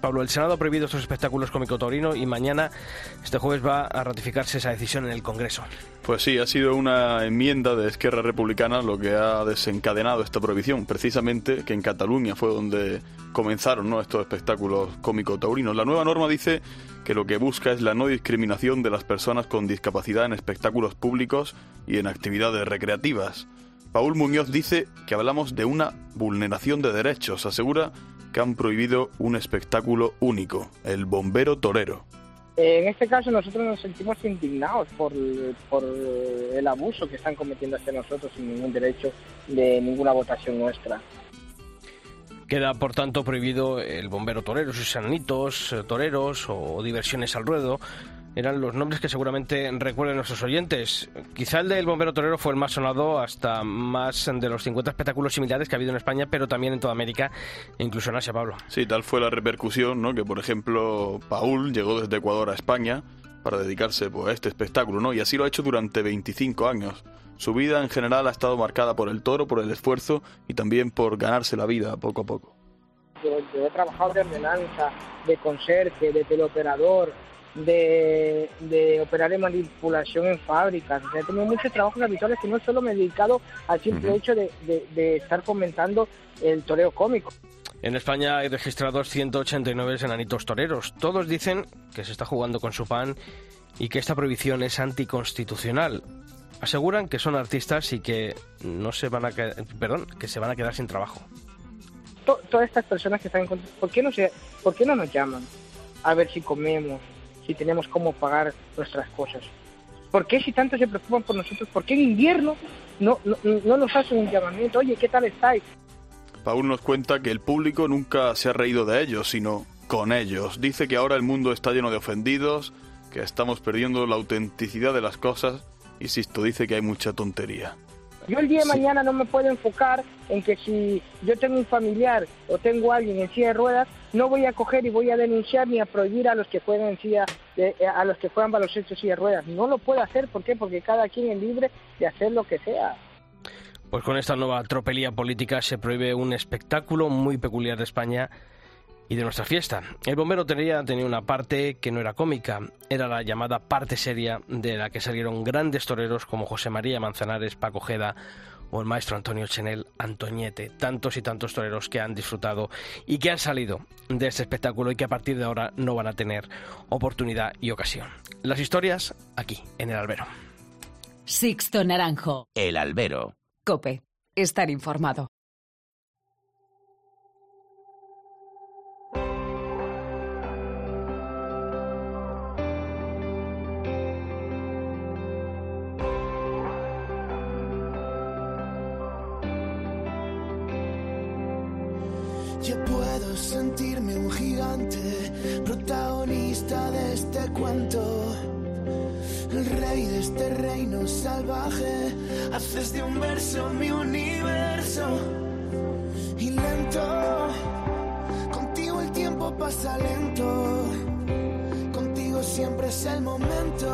Pablo, el Senado ha prohibido estos espectáculos cómico taurino y mañana, este jueves, va a ratificarse esa decisión en el Congreso. Pues sí, ha sido una enmienda de Esquerra Republicana lo que ha desencadenado esta prohibición. Precisamente que en Cataluña fue donde comenzaron ¿no? estos espectáculos cómico taurinos. La nueva norma dice que lo que busca es la no discriminación de las personas con discapacidad en espectáculos públicos y en actividades recreativas. Paul Muñoz dice que hablamos de una vulneración de derechos. Asegura que han prohibido un espectáculo único, el bombero torero. En este caso nosotros nos sentimos indignados por, por el abuso que están cometiendo hacia nosotros sin ningún derecho de ninguna votación nuestra. Queda, por tanto, prohibido el bombero torero, sus sanitos, eh, toreros o diversiones al ruedo, eran los nombres que seguramente recuerden nuestros oyentes. Quizá el del bombero torero fue el más sonado hasta más de los 50 espectáculos similares que ha habido en España, pero también en toda América e incluso en Asia, Pablo. Sí, tal fue la repercusión, ¿no? Que por ejemplo Paul llegó desde Ecuador a España para dedicarse pues, a este espectáculo, ¿no? Y así lo ha hecho durante 25 años. Su vida en general ha estado marcada por el toro, por el esfuerzo y también por ganarse la vida poco a poco. Yo, he trabajado de ordenanza, de conserje, de teleoperador, de, de operar en manipulación en fábricas. O sea, he tenido muchos trabajos habituales que no solo me he dedicado al simple hecho de, de, estar comentando el toreo cómico. En España hay registrados 189 enanitos toreros. Todos dicen que se está jugando con su pan y que esta prohibición es anticonstitucional. Aseguran que son artistas y que no se van a perdón, que se van a quedar sin trabajo. todas estas personas que están en contra, ¿por qué no se, por qué no nos llaman a ver si comemos, si tenemos cómo pagar nuestras cosas. ¿Por qué si tanto se preocupan por nosotros? ¿Por qué en invierno no, no, nos hacen un llamamiento? Oye, ¿qué tal estáis? Paul nos cuenta que el público nunca se ha reído de ellos, sino con ellos. Dice que ahora el mundo está lleno de ofendidos, que estamos perdiendo la autenticidad de las cosas. Insisto, dice que hay mucha tontería. Yo el día de mañana no me puedo enfocar en que si yo tengo un familiar o tengo a alguien en silla de ruedas, no voy a coger y voy a denunciar ni a prohibir a los que juegan en silla, eh, a los que juegan baloncesto en silla de ruedas. No lo puedo hacer, ¿por qué? Porque cada quien es libre de hacer lo que sea. Pues con esta nueva tropelía política se prohíbe un espectáculo muy peculiar de España y de nuestra fiesta. El bombero tenía, tenía una parte que no era cómica, era la llamada parte seria de la que salieron grandes toreros como José María Manzanares, Paco Jeda o el maestro Antonio Chenel Antoñete, tantos y tantos toreros que han disfrutado y que han salido de este espectáculo y que a partir de ahora no van a tener oportunidad y ocasión. Las historias aquí, en el albero. Sixto Naranjo. El albero. Cope. Estar informado. Sentirme un gigante, protagonista de este cuento. El rey de este reino salvaje, haces de un verso mi universo. Y lento, contigo el tiempo pasa lento. Contigo siempre es el momento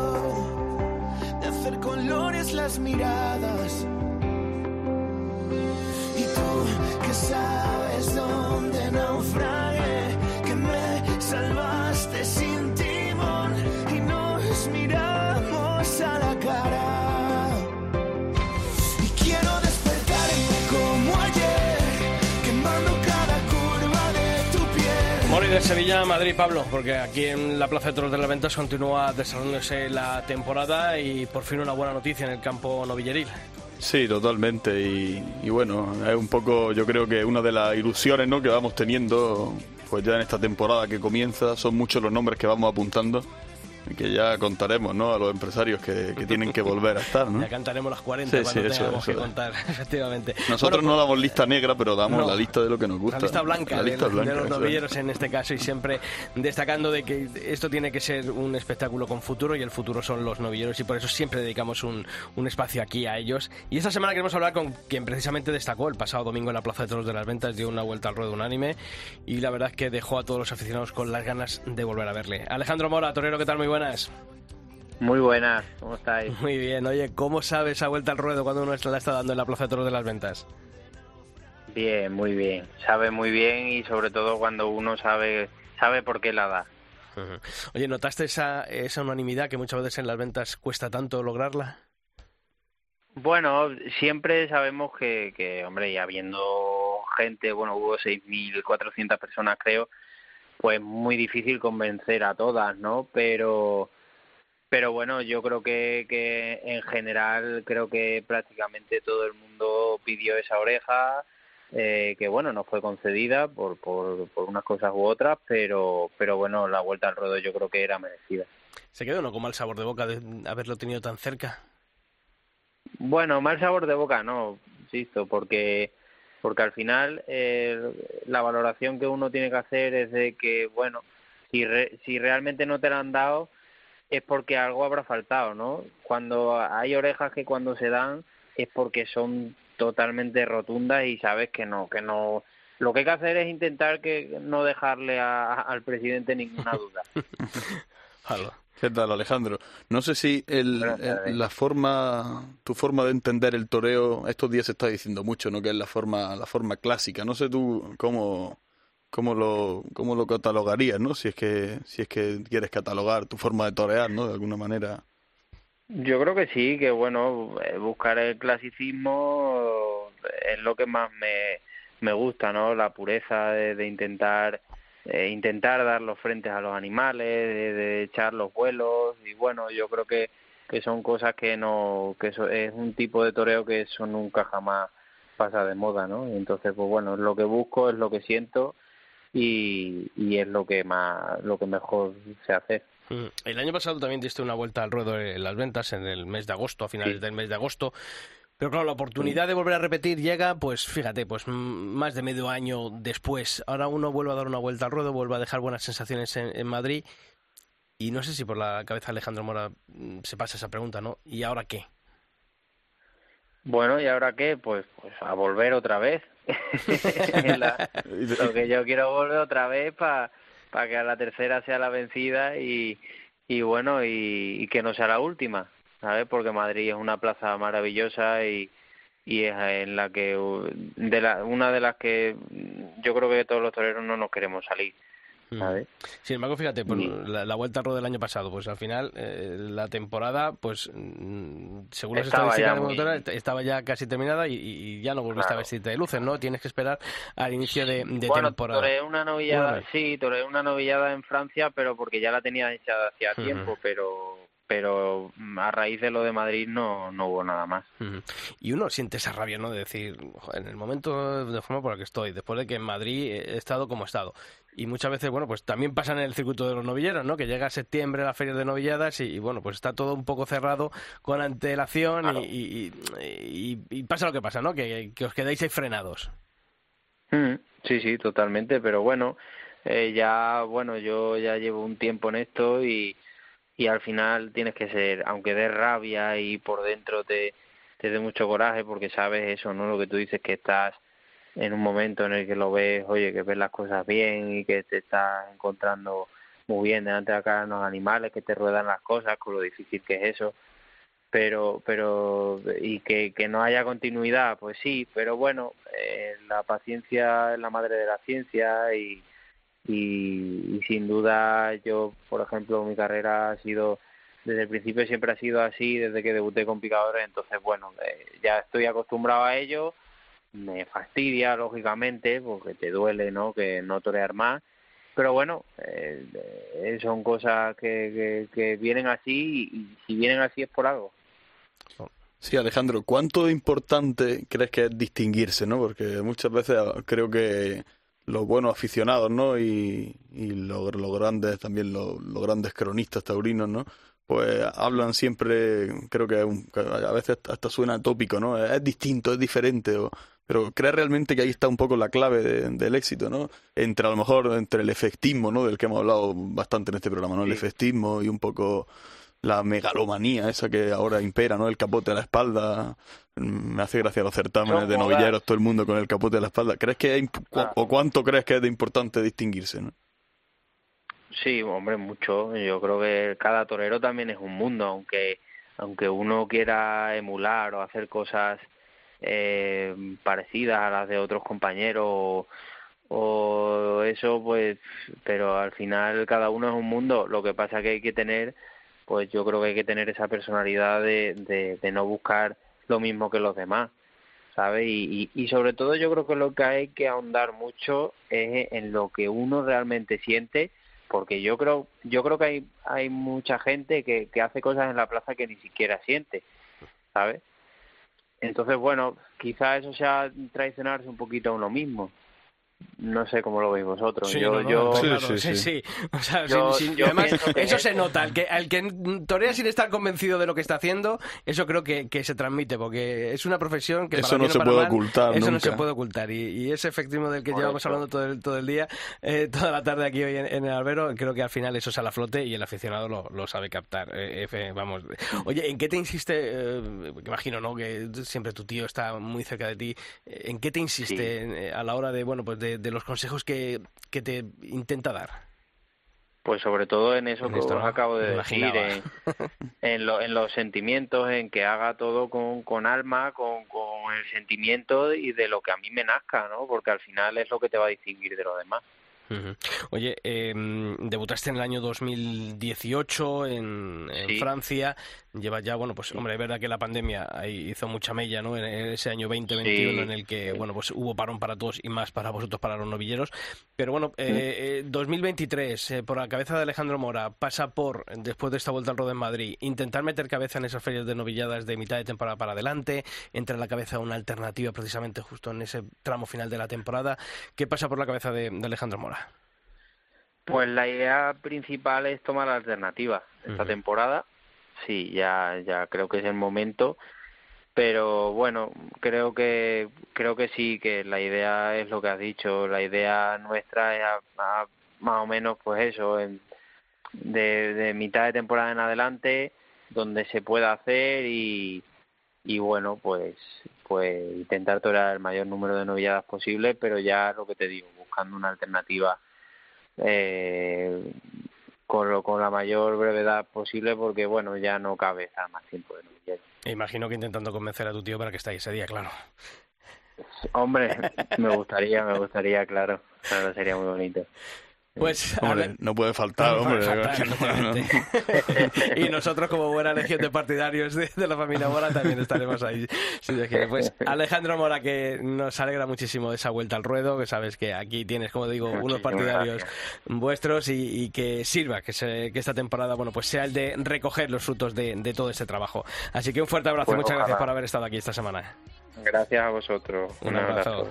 de hacer colores las miradas que sabes dónde naufragué, que me salvaste sin timón y nos miramos a la cara. Y quiero despertarme como ayer, quemando cada curva de tu piel. Morir de Sevilla Madrid, Pablo, porque aquí en la Plaza de Toros de las Ventas continúa desarrollándose la temporada y por fin una buena noticia en el campo novilleril. Sí, totalmente. Y, bueno, es un poco, yo creo que una de las ilusiones ¿no? que vamos teniendo, pues ya en esta temporada que comienza, son muchos los nombres que vamos apuntando que ya contaremos ¿no? a los empresarios que, tienen que volver a estar. ¿no? Ya cantaremos las 40 cuando tengamos que contar, efectivamente. Nosotros no damos lista negra, pero damos la lista de lo que nos gusta. La lista blanca, de, los novilleros en este caso y siempre destacando de que esto tiene que ser un espectáculo con futuro y el futuro son los novilleros y por eso siempre dedicamos un, un espacio aquí a ellos. Y esta semana queremos hablar con quien precisamente destacó el pasado domingo en la Plaza de Toros de las Ventas, dio una vuelta al ruedo unánime y la verdad es que dejó a todos los aficionados con las ganas de volver a verle. Alejandro Mora, Torero, ¿qué tal? Muy buenas. Muy buenas, ¿cómo estáis? Muy bien, oye, ¿cómo sabes esa vuelta al ruedo cuando uno la está dando en la Plaza de Toros de las Ventas? Bien, muy bien, sabe muy bien y sobre todo cuando uno sabe, sabe por qué la da. Oye, ¿notaste esa, esa unanimidad que muchas veces en las ventas cuesta tanto lograrla? Bueno, siempre sabemos que, que hombre, y habiendo gente, bueno, hubo 6.400 personas creo, pues muy difícil convencer a todas, ¿no? Pero pero bueno, yo creo que, que en general creo que prácticamente todo el mundo pidió esa oreja, eh, que bueno, no fue concedida por, por, por unas cosas u otras, pero, pero bueno, la vuelta al ruedo yo creo que era merecida. ¿Se quedó no con mal sabor de boca de haberlo tenido tan cerca? Bueno, mal sabor de boca no, insisto, porque porque al final eh, la valoración que uno tiene que hacer es de que, bueno, si, si realmente no te la han dado, es porque algo habrá faltado, ¿no? Cuando hay orejas que cuando se dan es porque son totalmente rotundas y sabes que no, que no. Lo que hay que hacer es intentar que no dejarle al presidente ninguna duda. ¿Qué tal, Alejandro? No sé si el, la forma, tu forma de entender el toreo, estos días se está diciendo mucho, ¿no? Que es la forma, la forma clásica. No sé tú cómo, cómo lo, cómo lo catalogarías, ¿no? Si es que, si es que quieres catalogar tu forma de torear, ¿no? De alguna manera. Yo creo que sí, que bueno, eh, buscar el clasicismo es lo que más me, me gusta, ¿no? La pureza de intentar eh, intentar dar los frentes a los animales, de, echar los vuelos y bueno, yo creo que, que son cosas que no, que eso es un tipo de toreo que eso nunca jamás pasa de moda, ¿no? Y entonces, pues bueno, es lo que busco, es lo que siento y, y es lo que más, lo que mejor se hace. Mm. El año pasado también diste una vuelta al ruedo en las ventas en el mes de agosto, a finales del mes de agosto. Pero claro, la oportunidad de volver a repetir llega, pues fíjate, pues más de medio año después. Ahora uno vuelve a dar una vuelta al ruedo, vuelve a dejar buenas sensaciones en, Madrid. Y no sé si por la cabeza de Alejandro Mora mm, se pasa esa pregunta, ¿no? ¿Y ahora qué? Bueno, ¿y ahora qué? Pues, pues a volver otra vez. lo que yo quiero volver otra vez para para que a la tercera sea la vencida y, y bueno, y que no sea la última. ¿Sabes? Porque Madrid es una plaza maravillosa y, y es en la que de la, una de las que yo creo que todos los toreros no nos queremos salir. Mm. ¿sabes? Sin embargo, fíjate, pues, la, vuelta al ruedo del año pasado, pues al final eh, la temporada, pues mm, según las estadísticas de estaba ya casi terminada y, ya no volviste a vestirte de luces, ¿no? Tienes que esperar al inicio de, de bueno, temporada. Toré una novillada, sí, toré una novillada en Francia, pero porque ya la tenía hecha hacía tiempo, pero pero a raíz de lo de Madrid no, no hubo nada más. Y uno siente esa rabia, ¿no? De decir, en el momento de forma por la que estoy, después de que en Madrid he estado como he estado. Y muchas veces, bueno, pues también pasa en el circuito de los novilleros, ¿no? Que llega septiembre la feria de novilladas y, bueno, pues está todo un poco cerrado con antelación y, y, pasa lo que pasa, ¿no? Que, que os quedáis ahí frenados. Sí, sí, totalmente, pero bueno, eh, ya, bueno, yo ya llevo un tiempo en esto y, y al final tienes que ser, aunque dé rabia y por dentro te, te dé mucho coraje porque sabes eso, ¿no? Lo que tú dices que estás en un momento en el que lo ves, oye, que ves las cosas bien y que te estás encontrando muy bien delante de acá los animales, que te ruedan las cosas, con lo difícil que es eso, pero, pero, y que, que no haya continuidad, pues sí, pero bueno, eh, la paciencia es la madre de la ciencia y, y, sin duda yo, por ejemplo, mi carrera ha sido desde el principio siempre ha sido así, desde que debuté con picadores, entonces bueno, eh, ya estoy acostumbrado a ello, me fastidia lógicamente porque te duele, ¿no? Que no torear más, pero bueno, eh, eh, son cosas que, que, vienen así y, si vienen así es por algo. Sí, Alejandro, ¿cuánto importante crees que es distinguirse, no? Porque muchas veces creo que los buenos aficionados, ¿no? Y, y los, grandes, también los, grandes cronistas taurinos, ¿no? Pues hablan siempre, creo que, a veces hasta suena tópico, ¿no? Es distinto, es diferente, pero ¿crees realmente que ahí está un poco la clave del éxito, ¿no? Entre a lo mejor, entre el efectismo, ¿no? Del que hemos hablado bastante en este programa, ¿no? El efectismo y un poco la megalomanía esa que ahora impera, ¿no? El capote a la espalda. Me hace gracia los certámenes de novilleros, todo el mundo con el capote a la espalda. ¿Crees que o cuánto crees que es de importante distinguirse, no? Sí, hombre, mucho. Yo creo que cada torero también es un mundo, aunque aunque uno quiera emular o hacer cosas eh, parecidas a las de otros compañeros o, o eso, pues, pero al final cada uno es un mundo. Lo que pasa que hay que tener pues yo creo que hay que tener esa personalidad de, de, no buscar lo mismo que los demás, ¿sabes? Y, sobre todo yo creo que lo que hay que ahondar mucho es en lo que uno realmente siente, porque yo creo, yo creo que hay, hay mucha gente que, que hace cosas en la plaza que ni siquiera siente, ¿sabes? Entonces, bueno, quizá eso sea traicionarse un poquito a uno mismo, no sé cómo lo veis vosotros. yo, yo... Sí, sí, O sea, además, eso se nota. Al que, al que torea sin estar convencido de lo que está haciendo, eso creo que, que se transmite, porque es una profesión que. Eso no se puede ocultar. Eso no se puede ocultar. Y, y ese efectivo del que llevamos hablando todo el, todo el día, eh, toda la tarde aquí hoy en, el albero, creo que al final eso sale a flote y el aficionado lo, lo sabe captar. Eh, vamos. Oye, ¿en qué te insiste? Eh, imagino, ¿no? Que siempre tu tío está muy cerca de ti. ¿En qué te insiste a la hora de, bueno, pues de, los consejos que, que te intenta dar? Pues sobre todo en eso que os acabo de decir, en, en, en, los sentimientos, en que haga todo con, con alma, con, con, el sentimiento y de lo que a mí me nazca, ¿no? Porque al final es lo que te va a distinguir de lo demás. Oye, em, debutaste en el año 2018 en, en Francia. Lleva ya, bueno, pues hombre, es verdad que la pandemia hizo mucha mella, ¿no? En ese año 2021 en el que, bueno, pues hubo parón para todos y más para vosotros, para los novilleros. Pero bueno, eh, 2023, eh, por la cabeza de Alejandro Mora, pasa por, después de esta vuelta al Rodo en Madrid, intentar meter cabeza en esas ferias de novilladas de mitad de temporada para adelante, entra en la cabeza una alternativa precisamente justo en ese tramo final de la temporada. ¿Qué pasa por la cabeza de Alejandro Mora? Pues la idea principal es tomar la alternativa esta temporada. Sí, ya, ya creo que es el momento. Pero bueno, creo que creo que sí, que la idea es lo que has dicho. La idea nuestra es más o menos, pues eso, en, de, mitad de temporada en adelante, donde se pueda hacer y, y bueno, pues pues intentar torear el mayor número de novilladas posible, pero ya lo que te digo, buscando una alternativa eh, con, con la mayor brevedad posible porque, bueno, ya no cabe estar más tiempo de novillero. Imagino que intentando convencer a tu tío para que esté ahí ese día, claro. Hombre, me gustaría, me gustaría, claro. Claro, sería muy bonito. Pues no puede faltar, hombre. y nosotros, como buena legión de partidarios de, la familia Mora, también estaremos ahí. pues Alejandro Mora, que nos alegra muchísimo esa vuelta al ruedo, que sabes que aquí tienes, como digo, unos partidarios vuestros y, que sirva, que, que esta temporada, bueno, pues sea el de recoger los frutos de, todo este trabajo. Así que un fuerte abrazo y pues muchas gracias por haber estado aquí esta semana. Gracias a vosotros. Un, abrazo.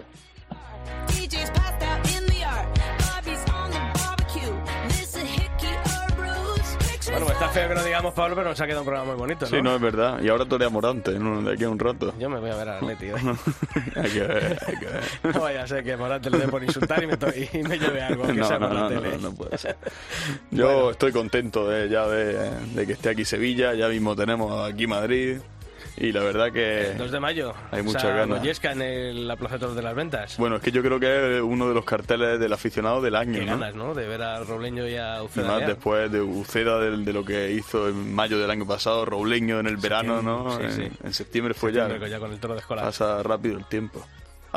Feo que lo digamos, Pablo, pero nos ha quedado un programa muy bonito, ¿no? Sí, no, es verdad. Y ahora torea Morante, de aquí a un rato. Yo me voy a ver al Atleti. ¿eh? hay que ver, hay que ver. No vaya a ser que Morante le dé por insultar y me, y me lleve algo que no, sea no, por la no, tele. no, no puede ser. Yo estoy contento de, ya de, de que esté aquí Sevilla, ya mismo tenemos aquí Madrid. Y la verdad que... 2 de mayo. Hay sea, ganas. Goyesca en el, la Plaza de Toros de las Ventas. Bueno, es que yo creo que es uno de los carteles del aficionado del año, Qué ¿no? ganas, ¿no? De ver a Robleño y a Y Uceda. más ya. después de Uceda, de, de lo que hizo en mayo del año pasado, Robleño en el verano, ¿no? sí, en, sí. en septiembre fue Septiembre, ya. ya con el toro de escolar. Pasa rápido el tiempo.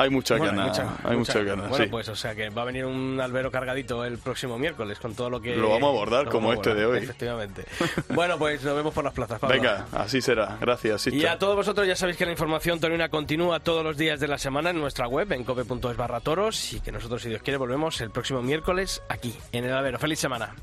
Hay muchas Bueno, ganas, mucha- hay mucha- muchas ganas, Bueno, sí. pues o sea que va a venir un albero cargadito el próximo miércoles con todo lo que... Lo vamos a abordar como vamos este de hoy. Efectivamente. bueno, pues nos vemos por las plazas, Pablo. Venga, así será. Gracias, Y a todos vosotros ya sabéis que la información taurina continúa todos los días de la semana en nuestra web, en cope.es barra toros, y que nosotros, si Dios quiere, volvemos el próximo miércoles aquí, en el albero. ¡Feliz semana!